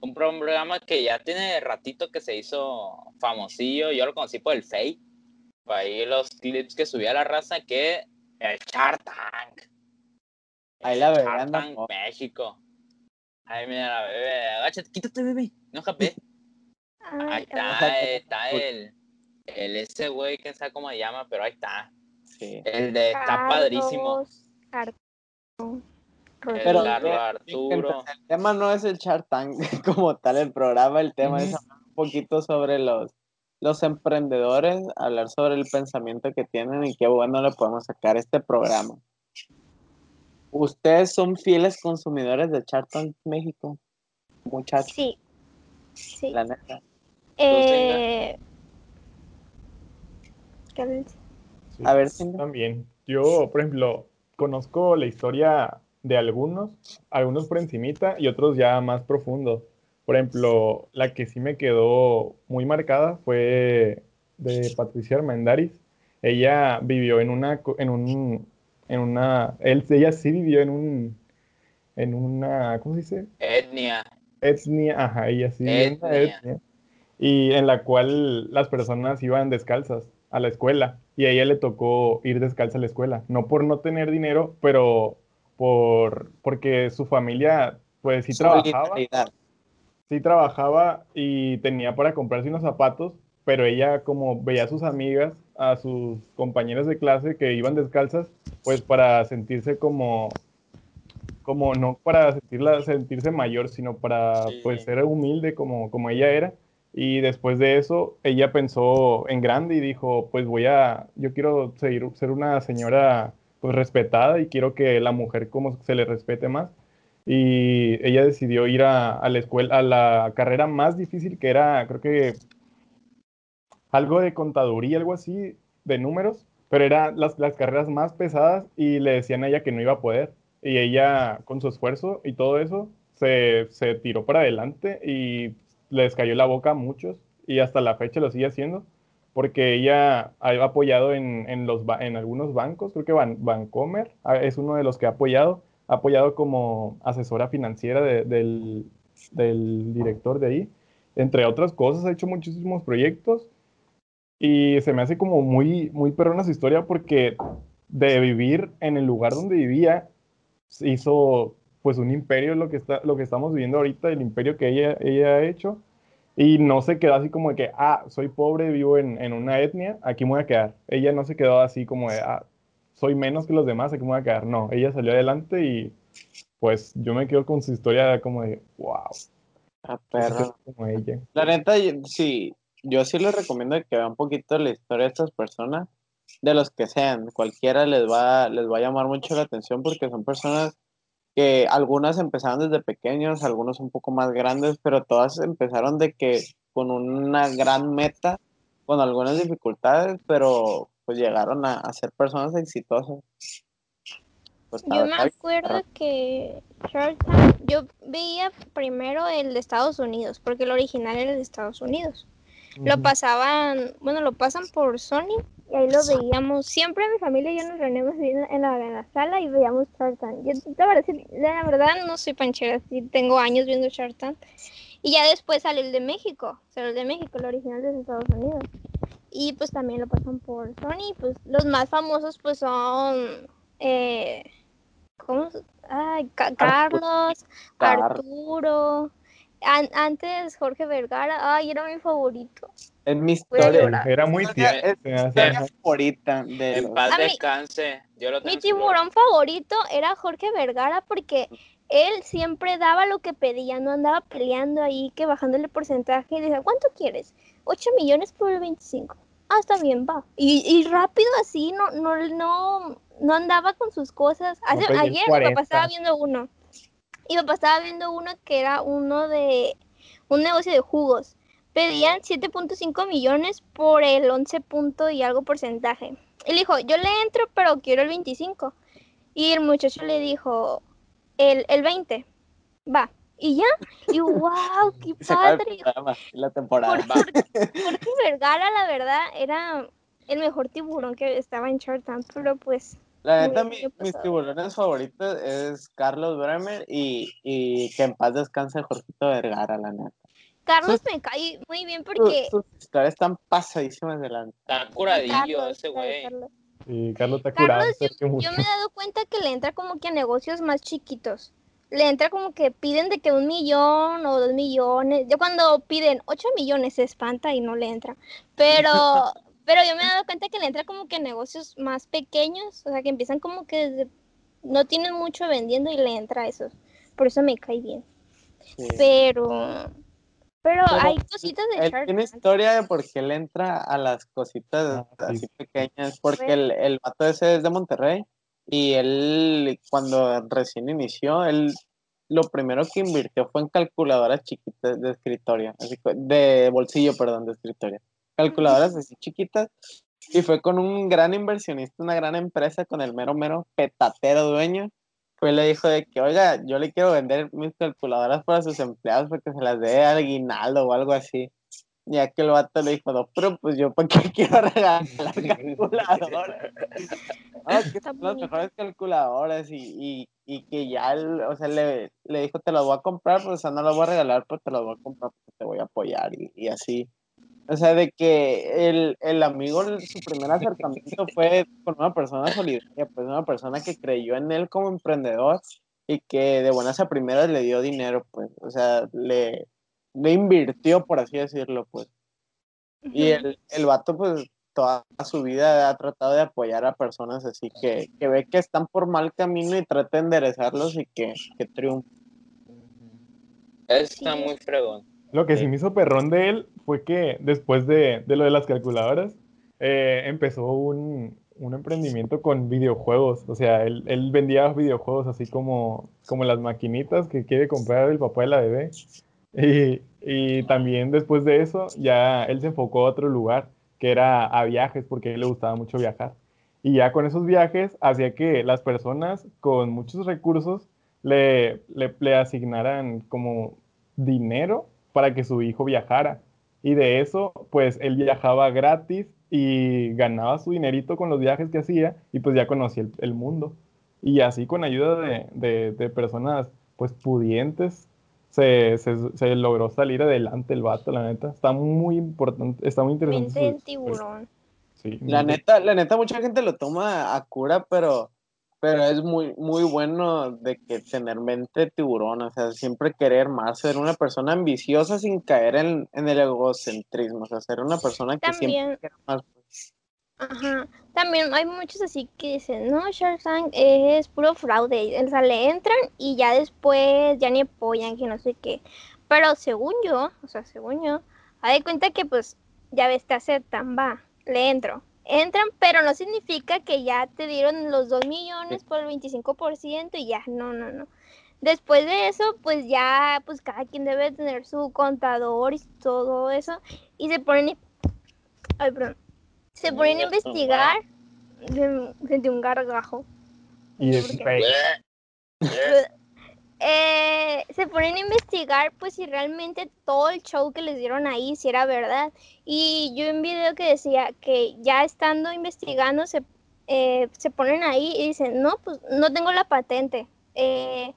[SPEAKER 5] Un programa que ya tiene ratito que se hizo famosillo. Yo lo conocí por el Fake. Por ahí los clips que subía la raza, que el Shark Tank.
[SPEAKER 3] Ahí la bebé anda
[SPEAKER 5] México. Ay, mira la bebé. Agáchate, quítate, bebé. No japé. Ahí
[SPEAKER 4] Ay,
[SPEAKER 5] está, eh, está el, el ese güey, que sabe cómo se llama, pero ahí está.
[SPEAKER 3] Sí.
[SPEAKER 5] El de está padrísimo.
[SPEAKER 4] Carlos, Cartón,
[SPEAKER 5] El
[SPEAKER 3] Pero-
[SPEAKER 5] Arturo.
[SPEAKER 3] El tema no es el Shark Tank como tal el programa, el tema es hablar un poquito sobre los, los emprendedores, hablar sobre el pensamiento que tienen y qué bueno le podemos sacar a este programa. ¿Ustedes son fieles consumidores de Shark Tank México? Muchachos,
[SPEAKER 4] Sí. Sí.
[SPEAKER 3] la neta.
[SPEAKER 4] Eh,
[SPEAKER 3] A ver, Cindy.
[SPEAKER 2] También. Yo, por ejemplo, conozco la historia de algunos, algunos por encimita y otros ya más profundos. Por ejemplo, la que sí me quedó muy marcada fue de Patricia Armendáriz. Ella vivió en una, co- en un, en una, él, ella sí vivió en un, en una, ¿cómo se dice?
[SPEAKER 5] Etnia.
[SPEAKER 2] etnia, ajá, ella sí vivió en una
[SPEAKER 5] Etnia.
[SPEAKER 2] etnia, y en la cual las personas iban descalzas a la escuela y a ella le tocó ir descalza a la escuela, no por no tener dinero, pero por porque su familia pues sí trabajaba, sí trabajaba y tenía para comprarse unos zapatos, pero ella como veía a sus amigas, a sus compañeras de clase que iban descalzas, pues para sentirse como como no para sentirla, sentirse mayor, sino para
[SPEAKER 5] Sí.
[SPEAKER 2] pues ser humilde como, como ella era. Y después de eso, ella pensó en grande y dijo, pues voy a, yo quiero seguir, ser una señora pues respetada y quiero que la mujer como se le respete más. Y ella decidió ir a, a la escuela, a la carrera más difícil que era, creo que algo de contaduría, algo así, de números, pero eran las, las carreras más pesadas y le decían a ella que no iba a poder. Y ella, con su esfuerzo y todo eso, se, se tiró para adelante y les cayó la boca a muchos y hasta la fecha lo sigue haciendo porque ella ha apoyado en, en los, en algunos bancos, creo que Ban, Bancomer ah, es uno de los que ha apoyado, ha apoyado como asesora financiera de- del, del director de ahí, entre otras cosas, ha hecho muchísimos proyectos y se me hace como muy, muy perrona su historia porque de vivir en el lugar donde vivía, hizo pues un imperio lo que, está, lo que estamos viviendo ahorita, el imperio que ella, ella ha hecho. Y no se quedó así como de que, ah, soy pobre, vivo en, en una etnia, aquí me voy a quedar. Ella no se quedó así como de, ah, soy menos que los demás, aquí me voy a quedar. No, ella salió adelante y pues yo me quedo con su historia como de, wow,
[SPEAKER 3] Ah, perro.
[SPEAKER 2] como ella.
[SPEAKER 3] La neta, sí, yo sí les recomiendo que vean un poquito la historia de estas personas, de los que sean, cualquiera les va, les va a llamar mucho la atención porque son personas que algunas empezaron desde pequeños, algunos un poco más grandes, pero todas empezaron de que con una gran meta, con algunas dificultades, pero pues llegaron a, a ser personas exitosas. Pues,
[SPEAKER 4] Yo me acuerdo que Shark Tank, yo veía primero el de Estados Unidos, porque el original era el de Estados Unidos. Lo pasaban, bueno, lo pasan por Sony y ahí lo veíamos. Siempre mi familia y yo nos reunimos en la, en la, sala y veíamos Shark Tank. Yo, la, verdad, la verdad no soy panchera, sí tengo años viendo Shark Tank. Y ya después salió el de México, salió el de México, el original de Estados Unidos. Y pues también lo pasan por Sony, pues los más famosos pues son, eh, ¿cómo? Ay, Ca- Carlos,
[SPEAKER 3] Car-
[SPEAKER 4] Arturo. An- antes Jorge Vergara, ay, era mi favorito.
[SPEAKER 3] Es mi historia.
[SPEAKER 2] Era muy
[SPEAKER 3] es historia favorita de
[SPEAKER 5] En paz
[SPEAKER 4] mí-
[SPEAKER 5] descanse. Yo lo
[SPEAKER 4] Mi
[SPEAKER 5] en
[SPEAKER 4] tiburón favorito era Jorge Vergara porque él siempre daba lo que pedía, no andaba peleando ahí, que bajándole porcentaje y decía, ¿cuánto quieres? 8 millones por el 25. Ah, está bien, va. Y, y rápido así, no, no, no, no andaba con sus cosas.
[SPEAKER 2] El
[SPEAKER 4] ayer mi
[SPEAKER 2] 40.
[SPEAKER 4] papá estaba viendo uno. Y mi papá estaba viendo uno que era uno de un negocio de jugos. Pedían 7.5 millones por el 11 punto y algo porcentaje. Y le dijo, yo le entro, pero quiero el 25. Y el muchacho le dijo, el, el 20, va. Y ya, y wow, qué padre.
[SPEAKER 3] programa, la temporada.
[SPEAKER 4] Por- por- Jorge Vergara, la verdad, era el mejor tiburón que estaba en Tank, pero pues,
[SPEAKER 3] La neta,
[SPEAKER 4] bien,
[SPEAKER 3] mi-
[SPEAKER 4] ¿qué
[SPEAKER 3] mis tiburones favoritos es Carlos Bremer y, y que en paz descanse Jorgito Vergara, la neta.
[SPEAKER 4] Carlos me cae muy bien porque...
[SPEAKER 3] sus historias están pasadísimas delante.
[SPEAKER 5] Está curadillo
[SPEAKER 4] Carlos,
[SPEAKER 5] ese güey.
[SPEAKER 4] Carlos.
[SPEAKER 2] Sí, Carlos está curado.
[SPEAKER 4] Carlos,
[SPEAKER 2] mucho.
[SPEAKER 4] Yo me he dado cuenta que le entra como que a negocios más chiquitos. Le entra como que piden de que un millón o dos millones. Yo cuando piden ocho millones se espanta y no le entra. Pero, pero yo me he dado cuenta que le entra como que a negocios más pequeños. O sea, que empiezan como que desde... No tienen mucho vendiendo y le entra a esos. Por eso me cae bien.
[SPEAKER 3] Sí.
[SPEAKER 4] Pero... Pero
[SPEAKER 3] Pero
[SPEAKER 4] hay cositas de
[SPEAKER 3] Él
[SPEAKER 4] Shark
[SPEAKER 3] tiene historia de por qué le entra a las cositas
[SPEAKER 2] Ah, sí.
[SPEAKER 3] así pequeñas, porque
[SPEAKER 4] Bueno.
[SPEAKER 3] el, el vato ese es de Monterrey y él cuando recién inició, él lo primero que invirtió fue en calculadoras chiquitas de escritorio, así que- de bolsillo, perdón, de escritorio. Calculadoras así chiquitas y fue con un gran inversionista, una gran empresa, con el mero, mero petatero dueño. Fue y le dijo de que, oiga, yo le quiero vender mis calculadoras para sus empleados porque se las dé aguinaldo o algo así. Ya que el vato le dijo, no, pero pues yo, ¿para qué quiero regalar calculadoras? Ah, que son las mejores calculadoras y, y, y que ya, él, o sea, le, le dijo, te las voy a comprar, pues, o sea, no las voy a regalar, pero te las voy a comprar porque te voy a apoyar y, y así. O sea, de que el, el amigo, su primer acercamiento fue con una persona solidaria, pues una persona que creyó en él como emprendedor y que de buenas a primeras le dio dinero, pues, o sea, le, le invirtió, por así decirlo, pues. Y el, el vato, pues, toda su vida ha tratado de apoyar a personas así que, que ve que están por mal camino y trata de enderezarlos y que, que triunfen.
[SPEAKER 5] Está muy fregón.
[SPEAKER 2] Lo que
[SPEAKER 3] Sí.
[SPEAKER 2] sí me hizo perrón de él fue que después de, de lo de las calculadoras, eh, empezó un, un emprendimiento con videojuegos. O sea, él, él vendía videojuegos así como, como las maquinitas que quiere comprar el papá de la bebé. Y, y también después de eso, ya él se enfocó a otro lugar, que era a viajes, porque a él le gustaba mucho viajar. Y ya con esos viajes hacía que las personas con muchos recursos le, le, le asignaran como dinero para que su hijo viajara. Y de eso, pues él viajaba gratis y ganaba su dinerito con los viajes que hacía y pues ya conocía el, el mundo. Y así con ayuda de, de- de personas pues pudientes se, se- se logró salir adelante el vato, la neta. Está muy importante, está muy interesante.
[SPEAKER 4] Mente
[SPEAKER 2] su-
[SPEAKER 4] tiburón.
[SPEAKER 2] Sí,
[SPEAKER 3] La neta, la neta, mucha gente lo toma a cura, pero, pero es muy, muy bueno de que tener mente tiburón, o sea, siempre querer más, ser una persona ambiciosa sin caer en, en el egocentrismo, o sea, ser una persona que siempre quiere más. pues.
[SPEAKER 4] ajá, también hay muchos así que dicen, no, Shark Tank es puro fraude, o sea, le entran y ya después ya ni apoyan, que no sé qué. Pero según yo, o sea, según yo, haz de cuenta que pues ya ves, te aceptan, va, le entro. Entran, pero no significa que ya te dieron los 2 millones por el 25% y ya, no, no, no. Después de eso, pues ya, pues cada quien debe tener su contador y todo eso. Y se ponen, ay, perdón, se ponen a investigar. de- Sentí un gargajo.
[SPEAKER 2] y es
[SPEAKER 4] ¿por qué?
[SPEAKER 2] fake.
[SPEAKER 4] Eh, se ponen a investigar pues si realmente todo el show que les dieron ahí si era verdad. Y yo un video que decía que ya estando investigando se, eh, se ponen ahí y dicen no pues no tengo la patente eh,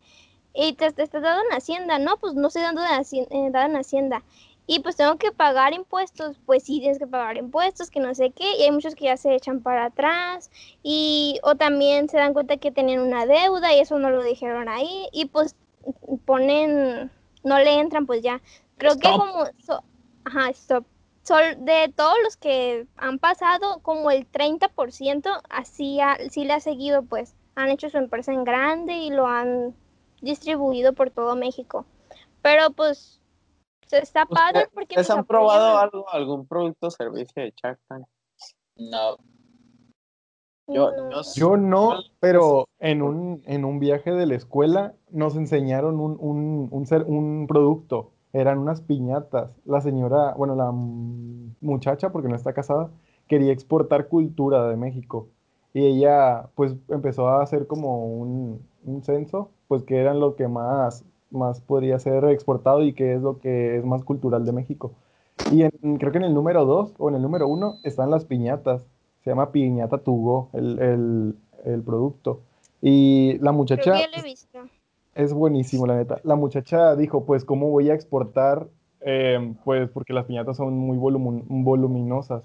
[SPEAKER 4] y te, estás dando en Hacienda. No pues no estoy dando de eh, en Hacienda y pues tengo que pagar impuestos. Pues sí tienes que pagar impuestos que no sé qué. Y hay muchos que ya se echan para atrás. Y o también se dan cuenta que tenían una deuda y eso no lo dijeron ahí. Y pues ponen no le entran pues ya. Creo que como so- ajá stop. Sol- de todos los que han pasado como el 30% así ha- sí le ha seguido pues. Han hecho su empresa en grande y lo han distribuido por todo México. Pero pues se está padre porque
[SPEAKER 3] ¿Ustedes
[SPEAKER 4] nos
[SPEAKER 3] han probado algo, algún producto o servicio de Shark Tank?
[SPEAKER 5] No,
[SPEAKER 3] Yo,
[SPEAKER 4] No.
[SPEAKER 3] yo,
[SPEAKER 2] Yo no, pero en un, en un viaje de la escuela nos enseñaron un, un, un, ser- un producto. Eran unas piñatas. La señora, bueno, la muchacha, porque no está casada, quería exportar cultura de México. Y ella, pues, empezó a hacer como un, un censo, pues, que eran lo que más, más podría ser exportado y que es lo que es más cultural de México. Y en- creo que en el número 2 o en el número 1 están las piñatas. Se llama Piñata Tugo, el, el, el producto. Y la
[SPEAKER 4] Creo
[SPEAKER 2] muchacha
[SPEAKER 4] que ya lo he visto.
[SPEAKER 2] es buenísimo, la neta. La muchacha dijo, pues, ¿cómo voy a exportar? Eh, pues, porque las piñatas son muy volumin- voluminosas.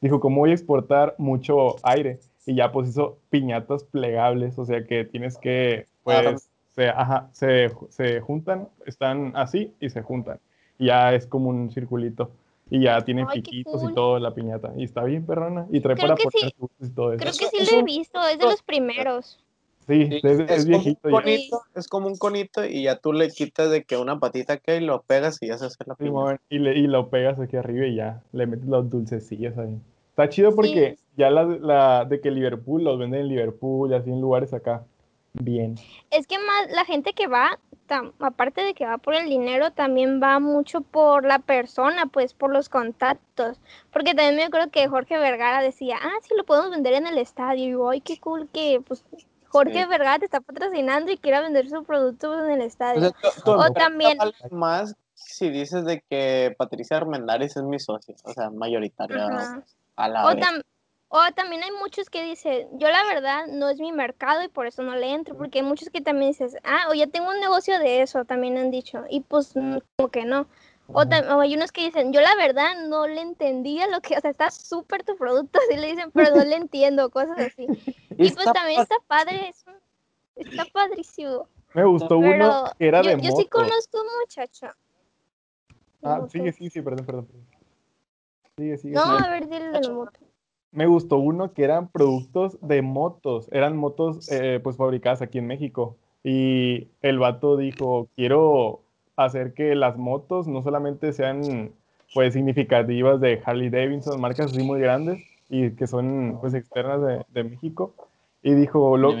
[SPEAKER 2] Dijo, ¿cómo voy a exportar mucho aire? Y ya, pues, hizo piñatas plegables, o sea que tienes que,
[SPEAKER 3] Claro.
[SPEAKER 2] pues, se, ajá, se, se juntan, están así y se juntan. Y ya es como un circulito. Y ya tiene
[SPEAKER 4] Ay,
[SPEAKER 2] piquitos
[SPEAKER 4] cool.
[SPEAKER 2] y todo la piñata. Y está bien perrona. Y trae
[SPEAKER 4] Creo
[SPEAKER 2] para
[SPEAKER 4] sí.
[SPEAKER 2] poner dulces y todo eso.
[SPEAKER 4] Creo que sí
[SPEAKER 3] es
[SPEAKER 4] lo he
[SPEAKER 3] un-
[SPEAKER 4] visto, es de los primeros.
[SPEAKER 2] Sí,
[SPEAKER 3] Sí,
[SPEAKER 2] es, es
[SPEAKER 3] como un
[SPEAKER 2] viejito ya.
[SPEAKER 3] conito, es como un conito y ya tú le quitas de que una patita que y lo pegas y ya se hace la piña.
[SPEAKER 2] Simón, y, le, y lo pegas aquí arriba y ya, le metes los dulcecillos ahí. Está chido porque ya la, la de que Liverpool los venden en Liverpool y así en lugares acá. Bien.
[SPEAKER 4] Es que más la gente que va, aparte de que va por el dinero, también va mucho por la persona, pues por los contactos. Porque también me acuerdo que Jorge Vergara decía, ah, sí, lo podemos vender en el estadio. Y yo, ay, qué cool que pues Jorge
[SPEAKER 3] Sí.
[SPEAKER 4] Vergara te está patrocinando y quiera vender su producto en el
[SPEAKER 3] O
[SPEAKER 4] estadio.
[SPEAKER 3] sea, tu
[SPEAKER 4] O también-
[SPEAKER 3] vale más si dices de que Patricia Armendáriz es mi socio, o sea, mayoritaria
[SPEAKER 4] Ajá.
[SPEAKER 3] a la
[SPEAKER 4] O,
[SPEAKER 3] vez.
[SPEAKER 4] O también hay muchos que dicen, yo la verdad no es mi mercado y por eso no le entro, porque hay muchos que también dices, ah, o ya tengo un negocio de eso, también han dicho, y pues mm, como que no. O, o hay unos que dicen, yo la verdad no le entendía lo que, o sea, está súper tu producto, así le dicen, pero no le entiendo, cosas así. Y pues también está padre eso, está padrísimo.
[SPEAKER 2] Me gustó
[SPEAKER 4] Pero
[SPEAKER 2] uno que era
[SPEAKER 4] yo,
[SPEAKER 2] de
[SPEAKER 4] yo sí conozco un muchacho.
[SPEAKER 2] Ah,
[SPEAKER 4] Motos.
[SPEAKER 2] sigue, sigue, sí, perdón, perdón. perdón. Sigue, sigue.
[SPEAKER 4] No,
[SPEAKER 2] sigue.
[SPEAKER 4] a ver, dile de la moto.
[SPEAKER 2] Me gustó uno que eran productos de motos. Eran motos eh, pues fabricadas aquí en México. Y el vato dijo, quiero hacer que las motos no solamente sean pues significativas de Harley Davidson, marcas así muy grandes y que son pues externas de, de México. Y dijo, lo,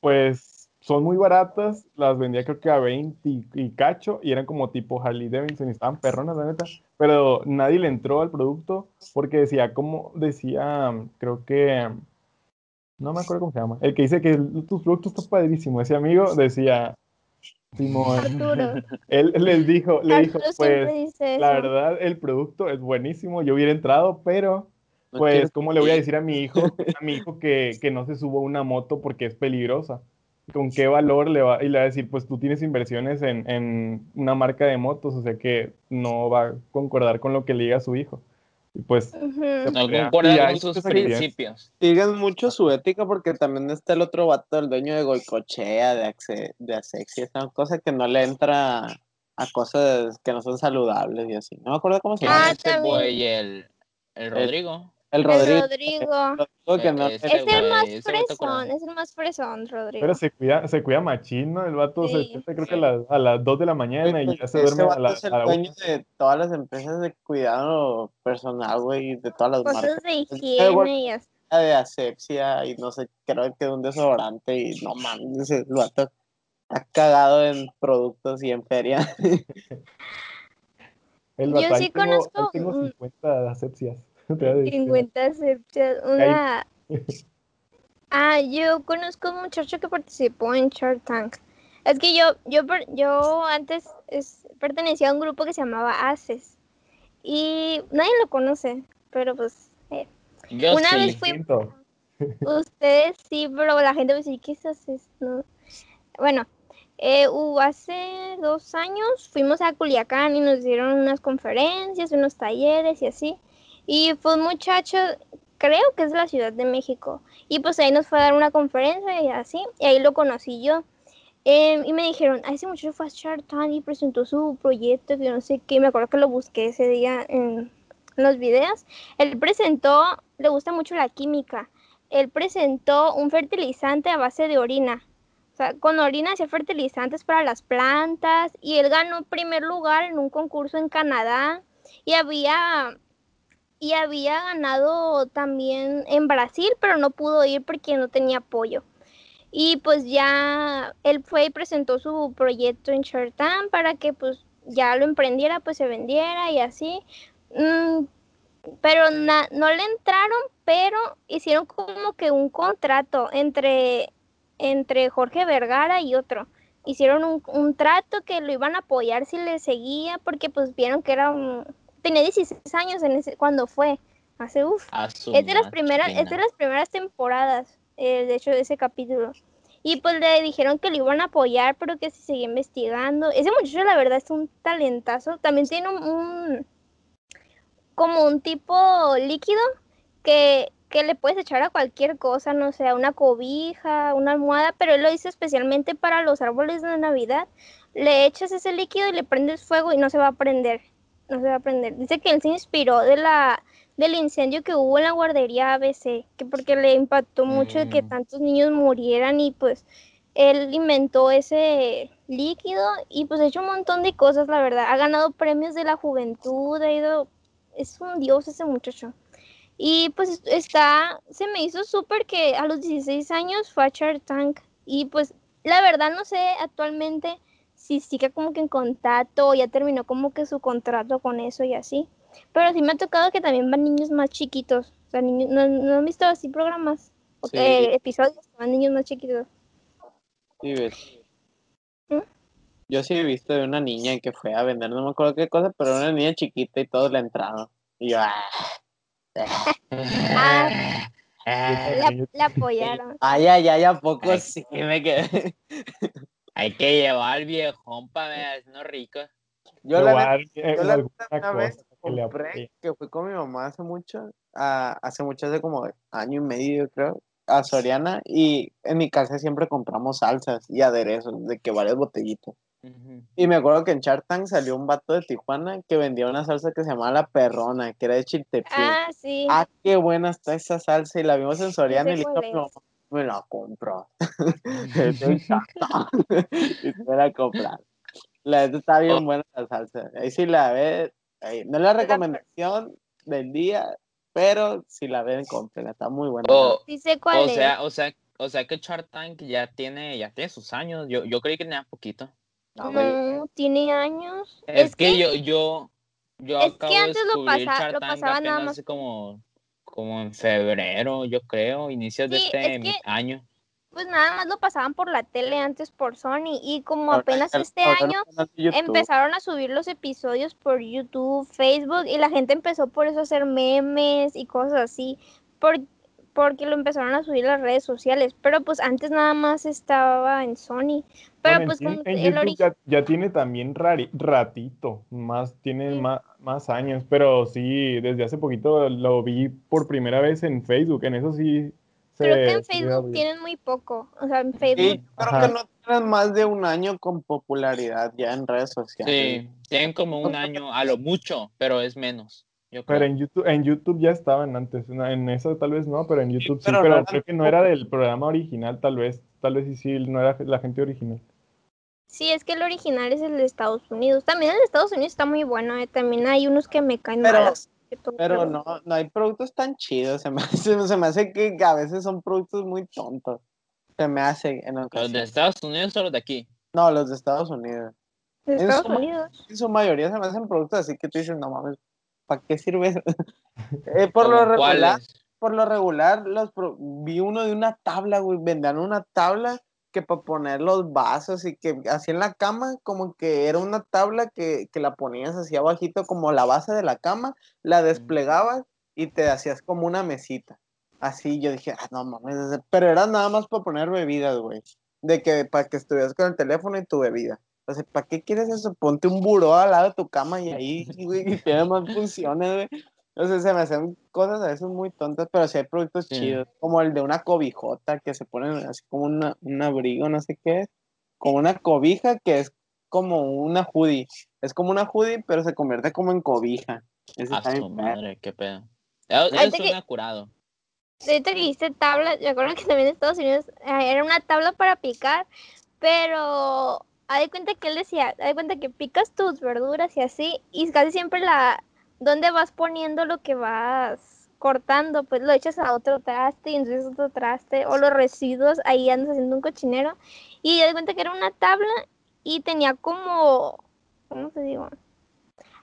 [SPEAKER 2] pues son muy baratas, las vendía creo que a 20 y, y cacho y eran como tipo Harley Davidson y estaban perronas, la neta. Pero nadie le entró al producto porque decía, como decía, creo que, no me acuerdo cómo se llama, el que dice que el- tus productos están padrísimos, ese amigo decía, Simón,
[SPEAKER 4] Arturo.
[SPEAKER 2] él les dijo, le dijo,
[SPEAKER 4] Arturo
[SPEAKER 2] pues la verdad el producto es buenísimo, yo hubiera entrado, pero pues, ¿cómo le voy a decir a mi hijo, a mi hijo que, que no se suba a una moto porque es peligrosa? ¿Con qué valor le va? Y le va a decir, pues tú tienes inversiones en, en una marca de motos, o sea que no va a concordar con lo que le diga a su hijo. Y pues.
[SPEAKER 5] No
[SPEAKER 2] y hay
[SPEAKER 5] con sus principios.
[SPEAKER 3] Siguen mucho su ética porque también está el otro vato, el dueño de Goicochea, de, Axe, de Asexia, esa cosa que no le entra a cosas que no son saludables y así. No me acuerdo cómo se llama.
[SPEAKER 4] Ah,
[SPEAKER 5] Ese
[SPEAKER 4] también.
[SPEAKER 5] güey, el, el Rodrigo.
[SPEAKER 3] El
[SPEAKER 4] El
[SPEAKER 3] Rodrigo.
[SPEAKER 4] Rodrigo.
[SPEAKER 3] Rodrigo que no-
[SPEAKER 5] Eh, ese
[SPEAKER 4] Es el
[SPEAKER 5] güey,
[SPEAKER 4] más
[SPEAKER 5] acuerdas.
[SPEAKER 4] fresón, es el más fresón, Rodrigo.
[SPEAKER 2] pero se cuida, se cuida machín, ¿no? El vato se
[SPEAKER 4] Sí.
[SPEAKER 2] despierta creo que a las, a las 2 de la mañana y ya se duerme a
[SPEAKER 3] vato
[SPEAKER 2] la,
[SPEAKER 3] es el
[SPEAKER 2] a la
[SPEAKER 3] dueño de todas las empresas de cuidado personal, güey, de todas las marcas.
[SPEAKER 4] Cosas de higiene y así.
[SPEAKER 3] de asepsia y no sé, creo que un desodorante y no mames, el vato está cagado en productos y en feria.
[SPEAKER 2] El
[SPEAKER 4] Yo sí
[SPEAKER 2] tengo,
[SPEAKER 4] conozco
[SPEAKER 2] tengo
[SPEAKER 4] un-
[SPEAKER 2] 50 asepsias. Te voy a decir.
[SPEAKER 4] 50 asepsias, una... Ah, yo conozco un muchacho que participó en Shark Tank. Es que yo, yo, yo antes es- pertenecía a un grupo que se llamaba ACES. Y nadie lo conoce, pero pues eh,
[SPEAKER 5] Yo
[SPEAKER 4] Una
[SPEAKER 5] sí.
[SPEAKER 4] vez fui-. Ustedes sí, pero la gente a decir, ¿qué es eso? No. Bueno, eh, hubo hace dos años fuimos a Culiacán y nos dieron unas conferencias, unos talleres y así. Y fue un muchacho, creo que es de la Ciudad de México. Y pues ahí nos fue a dar una conferencia y así. Y ahí lo conocí yo. Em, y me dijeron, a ese muchacho fue a Shark Tank y presentó su proyecto, que no sé qué. Me acuerdo que lo busqué ese día en los videos. Él presentó, le gusta mucho la química él presentó un fertilizante a base de orina O sea, con orina hacía fertilizantes para las plantas y él ganó primer lugar en un concurso en Canadá y había y había ganado también en Brasil, pero no pudo ir porque no tenía apoyo. Y pues ya él fue y presentó su proyecto en Shark Tank para que pues ya lo emprendiera, pues se vendiera y así. Mm, pero na- no le entraron, pero hicieron como que un contrato entre, entre Jorge Vergara y otro. Hicieron un, un trato que lo iban a apoyar si le seguía, porque pues vieron que era un... Tenía 16 años en ese, cuando fue, hace uff. Es de las primeras, es de las primeras temporadas, eh, de hecho, de ese capítulo. Y pues le dijeron que lo iban a apoyar, pero que si seguía investigando. Ese muchacho, la verdad, es un talentazo. También tiene un, un- como un tipo líquido que, que le puedes echar a cualquier cosa, no sé, una cobija, una almohada, pero él lo hizo especialmente para los árboles de Navidad. Le echas ese líquido y le prendes fuego y no se va a prender. No se va a prender. Dice que él se inspiró de la, del incendio que hubo en la guardería ABC, que porque le impactó mucho de que
[SPEAKER 5] Mm.
[SPEAKER 4] tantos niños murieran y pues él inventó ese líquido y pues ha hecho un montón de cosas, la verdad. Ha ganado premios de la juventud, ha ido, es un dios ese muchacho. Y pues está, se me hizo súper que a los 16 años fue a Shark Tank y pues la verdad no sé actualmente si sigue como que en contacto o ya terminó como que su contrato con eso y así. Pero sí me ha tocado que también van niños más chiquitos. O sea, niños, ¿no, no han visto así programas? O
[SPEAKER 3] Sí.
[SPEAKER 4] eh, episodios van niños más chiquitos.
[SPEAKER 3] Sí, ves.
[SPEAKER 4] ¿Mm?
[SPEAKER 3] Yo sí he visto de una niña que fue a vender, no me acuerdo qué cosa, pero una niña chiquita y todos le entraron. Y yo, ah,
[SPEAKER 4] Ah,
[SPEAKER 5] Ah,
[SPEAKER 4] la, la apoyaron.
[SPEAKER 3] ay, ay, ay, ¿a poco
[SPEAKER 5] Ay.
[SPEAKER 3] sí me quedé?
[SPEAKER 5] Hay que llevar al viejón para no rico.
[SPEAKER 3] Yo la
[SPEAKER 2] Llevar, eh,
[SPEAKER 3] yo la una vez
[SPEAKER 2] que
[SPEAKER 3] compré, que fui con mi mamá hace mucho, a- hace mucho, hace como año y medio creo, a Soriana, y en mi casa siempre compramos salsas y aderezos, de que varias botellitas. Y me acuerdo que en Shark Tank salió un vato de Tijuana que vendía una salsa que se llamaba La Perrona, que era de chiltepín.
[SPEAKER 4] Ah, sí.
[SPEAKER 3] Ah, qué buena está esa salsa. Y la vimos en Soriana y le dije
[SPEAKER 4] es.
[SPEAKER 3] me la compro. me encanta. y me la comprar. La está bien
[SPEAKER 5] Oh.
[SPEAKER 3] buena la salsa. Ahí sí la ves. ahí, No es la recomendación del día, pero si la ven, cómprenla. Está muy buena.
[SPEAKER 5] O,
[SPEAKER 4] Sí sé cuál
[SPEAKER 5] o
[SPEAKER 4] es.
[SPEAKER 5] sea, o sea, o sea que Shark Tank ya tiene, ya tiene sus años. Yo, yo creí que tenía poquito.
[SPEAKER 3] No.
[SPEAKER 4] No, tiene años.
[SPEAKER 5] Es, que, yo, yo, yo
[SPEAKER 4] es que
[SPEAKER 5] acabo de
[SPEAKER 4] antes lo
[SPEAKER 5] descubrir
[SPEAKER 4] pasa- lo pasaban nada más.
[SPEAKER 5] hace como, como en febrero, yo creo, inicios de este
[SPEAKER 4] es que-
[SPEAKER 5] año.
[SPEAKER 4] Pues nada más lo pasaban por la tele antes por Sony y como apenas este
[SPEAKER 3] ahora
[SPEAKER 4] año empezaron a subir los episodios por YouTube, Facebook y la gente empezó por eso a hacer memes y cosas así, por, porque lo empezaron a subir las redes sociales, pero pues antes nada más estaba en Sony, pero
[SPEAKER 2] Bueno,
[SPEAKER 4] pues
[SPEAKER 2] en,
[SPEAKER 4] como
[SPEAKER 2] en
[SPEAKER 4] el
[SPEAKER 2] YouTube
[SPEAKER 4] origen,
[SPEAKER 2] ya, ya tiene también rari- ratito, más, tiene
[SPEAKER 4] Sí.
[SPEAKER 2] más, más años, pero sí, desde hace poquito lo vi por primera vez en Facebook, en eso sí se
[SPEAKER 4] creo que en Facebook tienen muy poco, o sea, en
[SPEAKER 3] Sí,
[SPEAKER 4] Facebook,
[SPEAKER 3] yo creo
[SPEAKER 2] Ajá.
[SPEAKER 3] que no tienen más de un año con popularidad ya en redes sociales.
[SPEAKER 5] Sí, tienen como un año a lo mucho, pero es menos. Yo
[SPEAKER 2] Pero
[SPEAKER 5] creo.
[SPEAKER 2] en YouTube, en YouTube ya estaban antes, en- en eso tal vez no, pero en YouTube sí,
[SPEAKER 3] pero no
[SPEAKER 2] pero
[SPEAKER 3] eran
[SPEAKER 2] creo que no era del programa original, tal vez, tal vez sí, sí, no era la gente original.
[SPEAKER 4] sí, es que el original es el de Estados Unidos, también el de Estados Unidos está muy bueno, eh, también hay unos que me caen
[SPEAKER 3] Pero-
[SPEAKER 4] malas.
[SPEAKER 3] Pero no, no hay productos tan chidos. Se me hace, se me hace que a veces son productos muy tontos. Se me hace en
[SPEAKER 5] ¿Los de. Estados Unidos o los de aquí?
[SPEAKER 3] No, los de Estados Unidos.
[SPEAKER 4] de
[SPEAKER 3] en
[SPEAKER 4] Estados
[SPEAKER 3] suma-
[SPEAKER 4] Unidos.
[SPEAKER 3] En su mayoría se me hacen productos así que tú dices, no mames, ¿para qué sirve eso? Eh, por lo
[SPEAKER 5] ¿Como
[SPEAKER 3] regular,
[SPEAKER 5] cuáles?
[SPEAKER 3] por lo regular, los pro- vi uno de una tabla, güey, vendían una tabla que para poner los vasos y que así en la cama, como que era una tabla que, que la ponías así abajito como la base de la cama, la desplegabas y te hacías como una mesita. Así yo dije, ah, no mames, ese-". pero era nada más para poner bebidas, güey. De que para que estuvieras con el teléfono y tu bebida. O sea, ¿para qué quieres eso? Ponte un buró al lado de tu cama y ahí, güey, y tiene más funciones, güey. O sea, se me hacen cosas a veces muy tontas, pero sí hay productos
[SPEAKER 5] Sí.
[SPEAKER 3] chidos. Como el de una cobijota que se ponen así como una, un abrigo, no sé qué es. Como una cobija que es como una hoodie. Es como una hoodie, pero se convierte como en cobija. Ese
[SPEAKER 5] A su madre, qué pedo. Eso
[SPEAKER 4] Ahorita
[SPEAKER 5] eso
[SPEAKER 4] que-
[SPEAKER 5] suena curado.
[SPEAKER 4] ahorita que dijiste tabla, me acuerdo que también en Estados Unidos eh, era una tabla para picar, pero haz de cuenta que él decía, haz de cuenta que picas tus verduras y así, y casi siempre la, donde vas poniendo lo que vas cortando, pues lo echas a otro traste y entonces otro traste, o los residuos, ahí andas haciendo un cochinero, y haz de cuenta que era una tabla y tenía como, ¿cómo te digo?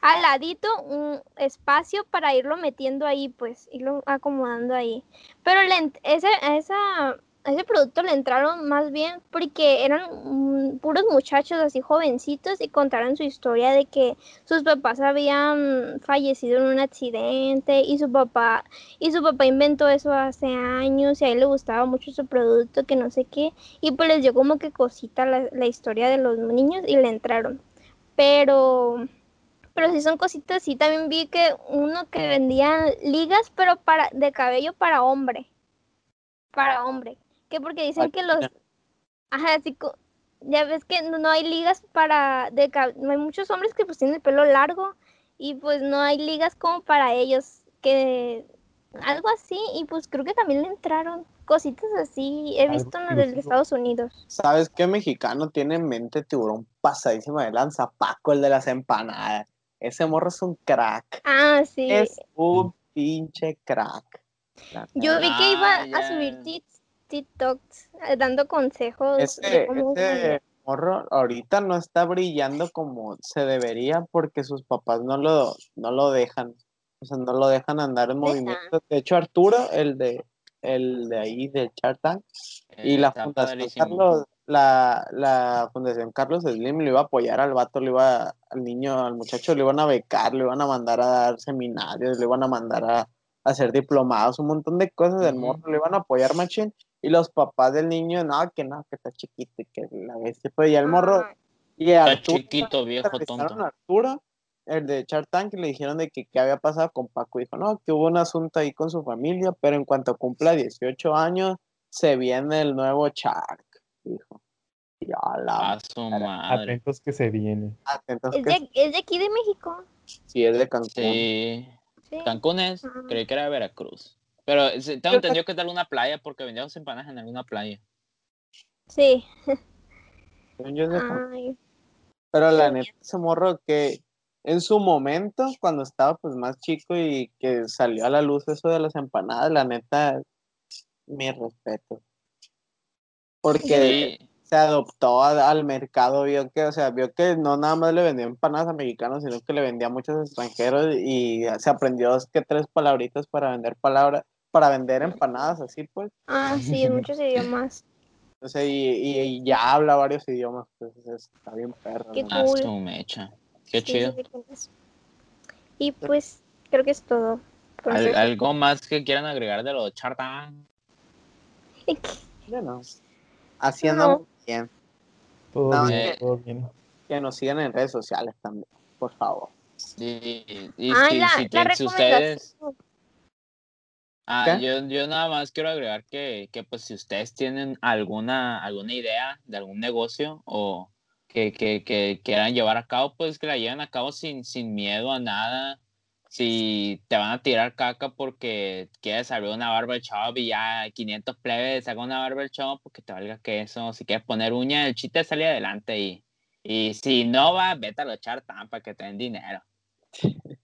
[SPEAKER 4] Al ladito un espacio para irlo metiendo ahí, pues, irlo acomodando ahí. Pero le ent- ese, a esa, a ese producto le entraron más bien porque eran mm, puros muchachos así jovencitos y contaron su historia de que sus papás habían fallecido en un accidente y su papá y su papá inventó eso hace años y a él le gustaba mucho su producto que no sé qué y pues les dio como que cosita la, la historia de los niños y le entraron. Pero pero si son cositas sí también vi que uno que vendía ligas pero para de cabello para hombre para hombre que porque dicen que los ajá así ya ves que no no hay ligas para de no hay muchos hombres que pues tienen el pelo largo y pues no hay ligas como para ellos que algo así y pues creo que también le entraron cositas así he visto en los de. Estados Unidos
[SPEAKER 3] ¿Sabes qué mexicano tiene en mente tiburón pasadísimo de lanza? Paco, el de las empanadas. Ese morro es un crack.
[SPEAKER 4] ah sí
[SPEAKER 3] Es un pinche crack.
[SPEAKER 4] Yo vi que iba a subir tit- TikToks eh, dando consejos cómo
[SPEAKER 3] ese morro ahorita no está brillando como se debería porque sus papás no lo, no lo dejan. O sea, no lo dejan andar en movimiento. De hecho, Arturo, el de, el de ahí del Shark Tank, y la
[SPEAKER 5] Está
[SPEAKER 3] Fundación. Carlos, la, la Fundación Carlos Slim le iba a apoyar al vato, le iba, al niño, al muchacho, le iban a becar, le iban a mandar a dar seminarios, le iban a mandar a, a hacer diplomados, un montón de cosas del
[SPEAKER 5] Ujú.
[SPEAKER 3] morro, le iban a apoyar machín, y los papás del niño, no, que no, que está chiquito, y que la bestia, pues, y el morro, y
[SPEAKER 5] Está
[SPEAKER 3] Arturo,
[SPEAKER 5] chiquito, viejo tonto.
[SPEAKER 3] a Arturo, el de Shark Tank, y le dijeron de que qué había pasado con Paco. Dijo, no, que hubo un asunto ahí con su familia, pero en cuanto cumpla 18 años, se viene el nuevo Shark. Dijo. Y a la
[SPEAKER 5] A su madre.
[SPEAKER 2] Atentos que se viene.
[SPEAKER 3] atentos
[SPEAKER 4] es,
[SPEAKER 3] que
[SPEAKER 4] de, es de aquí de México
[SPEAKER 3] sí es de Cancún.
[SPEAKER 5] Sí.
[SPEAKER 4] sí.
[SPEAKER 5] Cancún es,
[SPEAKER 4] Ajá.
[SPEAKER 5] creí que era Veracruz. Pero sí, tengo entendido que es de alguna playa porque vendíamos empanadas en alguna playa.
[SPEAKER 4] Sí.
[SPEAKER 3] Pero la neta, ese morro que en su momento, cuando estaba pues más chico y que salió a la luz eso de las empanadas, la neta, mi respeto. Porque
[SPEAKER 5] Sí,
[SPEAKER 3] se adoptó a- al mercado, vio que, o sea, vio que no nada más le vendía empanadas a mexicanos, sino que le vendía a muchos extranjeros y se aprendió dos que tres palabritas para vender palabras, para vender empanadas así pues.
[SPEAKER 4] Ah, sí, en muchos idiomas.
[SPEAKER 3] Sea, y, y- y ya habla varios idiomas, pues es- está bien perro.
[SPEAKER 4] Qué cool.
[SPEAKER 5] mecha. Qué
[SPEAKER 4] Sí,
[SPEAKER 5] chido.
[SPEAKER 4] sí, sí, sí. Y pues creo que es todo.
[SPEAKER 5] Al-. ¿Algo más que quieran agregar de los chartán?
[SPEAKER 3] Ya no. Así
[SPEAKER 4] No.
[SPEAKER 3] andamos bien.
[SPEAKER 2] Todo
[SPEAKER 3] No,
[SPEAKER 2] bien,
[SPEAKER 5] eh.
[SPEAKER 2] todo bien.
[SPEAKER 3] Que nos sigan en redes sociales también, por favor.
[SPEAKER 5] Y, y
[SPEAKER 4] Ah,
[SPEAKER 5] si,
[SPEAKER 4] la,
[SPEAKER 5] si,
[SPEAKER 4] la
[SPEAKER 5] tien- si ustedes... Ah, yo, yo nada más quiero agregar que, que pues si ustedes tienen alguna, alguna idea de algún negocio o que, que, que quieran llevar a cabo, pues que la lleven a cabo sin, sin miedo a nada. Si te van a tirar caca porque quieres abrir una barber shop y ya 500 plebes hagan una barber shop porque te valga que eso. Si quieres poner uña, el chiste salir adelante y, y si no va, vete a los chartán para que te den dinero.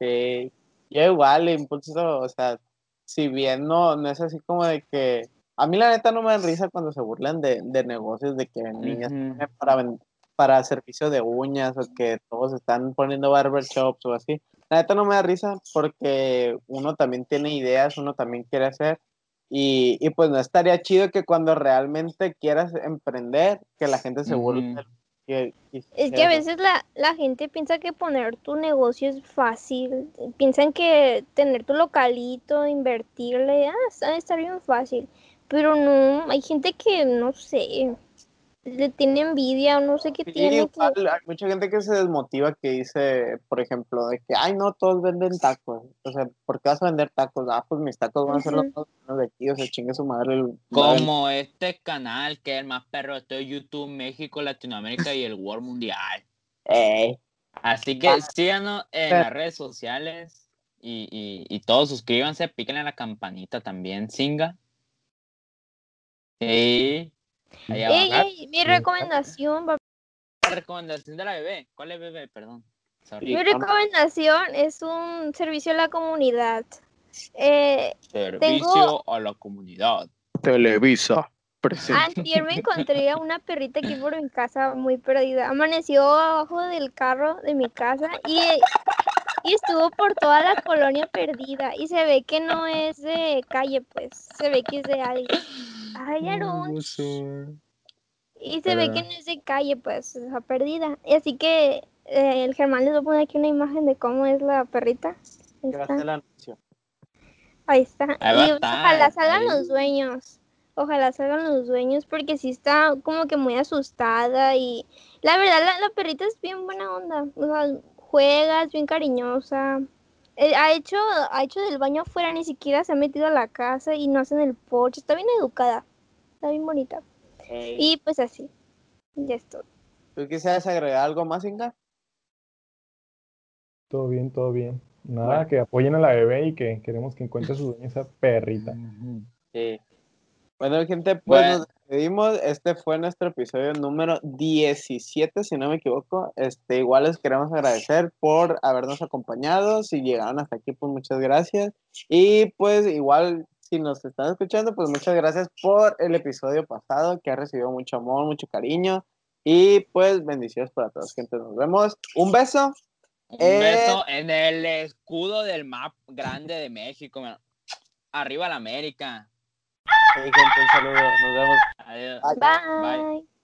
[SPEAKER 3] Sí, yo igual impulso, o sea, si bien no, no es así como de que, a mí la neta no me da risa cuando se burlan de, de negocios de que niñas para, para servicio de uñas o que todos están poniendo barber shops o así. La neta no me da risa porque uno también tiene ideas, uno también quiere hacer y, y pues no estaría chido que cuando realmente quieras emprender, que la gente se burle.
[SPEAKER 5] Ujú.
[SPEAKER 3] de lo que
[SPEAKER 4] Es que a veces la, la gente piensa que poner tu negocio es fácil. Piensan que tener tu localito, invertirle, ah, está, está bien fácil. Pero no, hay gente que no sé, le tiene envidia o no sé qué
[SPEAKER 3] Sí,
[SPEAKER 4] tiene. que-
[SPEAKER 3] hay mucha gente que se desmotiva que dice, por ejemplo, de que, ay, no, todos venden tacos. O sea, ¿por qué vas a vender tacos? Ah, pues mis tacos van a ser los
[SPEAKER 4] Ujú.
[SPEAKER 3] más buenos de aquí, o sea, chingue su madre. El,
[SPEAKER 5] Como este canal que es el más perro de todo YouTube, México, Latinoamérica y el World Mundial.
[SPEAKER 3] Ey,
[SPEAKER 5] Así que
[SPEAKER 3] Ah,
[SPEAKER 5] síganos en
[SPEAKER 3] pero-
[SPEAKER 5] las redes sociales. Y, y, y todos suscríbanse, píquenle a la campanita también, Singa. Sí.
[SPEAKER 4] Ey, ey, mi recomendación, papá.
[SPEAKER 5] La recomendación de la bebé. ¿Cuál es bebé? Perdón. Sorry.
[SPEAKER 4] Mi recomendación es un servicio a la comunidad. Eh,
[SPEAKER 5] Servicio a la comunidad.
[SPEAKER 3] Televisa. Presente.
[SPEAKER 4] Antier me encontré a una perrita aquí por mi casa muy perdida. Amaneció abajo del carro de mi casa y, y estuvo por toda la colonia perdida. Y se ve que no es de calle, pues. Se ve que es de alguien. Ay, Aarón. Y se ve que no es de calle, pues, está perdida. Y así que eh, el Germán les va a poner aquí una imagen de cómo es la perrita. Ahí
[SPEAKER 3] Gracias
[SPEAKER 4] está.
[SPEAKER 3] anuncio.
[SPEAKER 4] Ahí está.
[SPEAKER 5] Ahí
[SPEAKER 4] Y ojalá salgan
[SPEAKER 5] ahí.
[SPEAKER 4] los dueños. Ojalá salgan los dueños porque sí está como que muy asustada y la verdad la, la perrita es bien buena onda. O sea, juega, es bien cariñosa. Eh, ha hecho, ha hecho del baño afuera, ni siquiera se ha metido a la casa y no hace en el porche. Está bien educada. Está bien bonita. Y pues así. Ya estoy.
[SPEAKER 3] ¿Tú quisieras agregar algo más, Inga?
[SPEAKER 2] Todo bien, todo bien. Nada,
[SPEAKER 3] Bueno.
[SPEAKER 2] que apoyen a la bebé y que queremos que encuentre su dueña esa perrita.
[SPEAKER 3] Sí. Bueno, gente, pues
[SPEAKER 5] Bueno.
[SPEAKER 3] nos despedimos. Este fue nuestro episodio número 17, si no me equivoco. Este, igual les queremos agradecer por habernos acompañado. Si llegaron hasta aquí, pues muchas gracias. Y pues igual, si nos están escuchando, pues muchas gracias por el episodio pasado, que ha recibido mucho amor, mucho cariño. Y pues bendiciones para todos, gente. Nos vemos. Un beso.
[SPEAKER 5] Un
[SPEAKER 3] Eh.
[SPEAKER 5] beso en el escudo del map grande de México. Arriba la América.
[SPEAKER 3] Sí, gente, un saludo. Nos vemos.
[SPEAKER 5] Adiós.
[SPEAKER 3] Bye.
[SPEAKER 4] Bye.
[SPEAKER 5] Bye.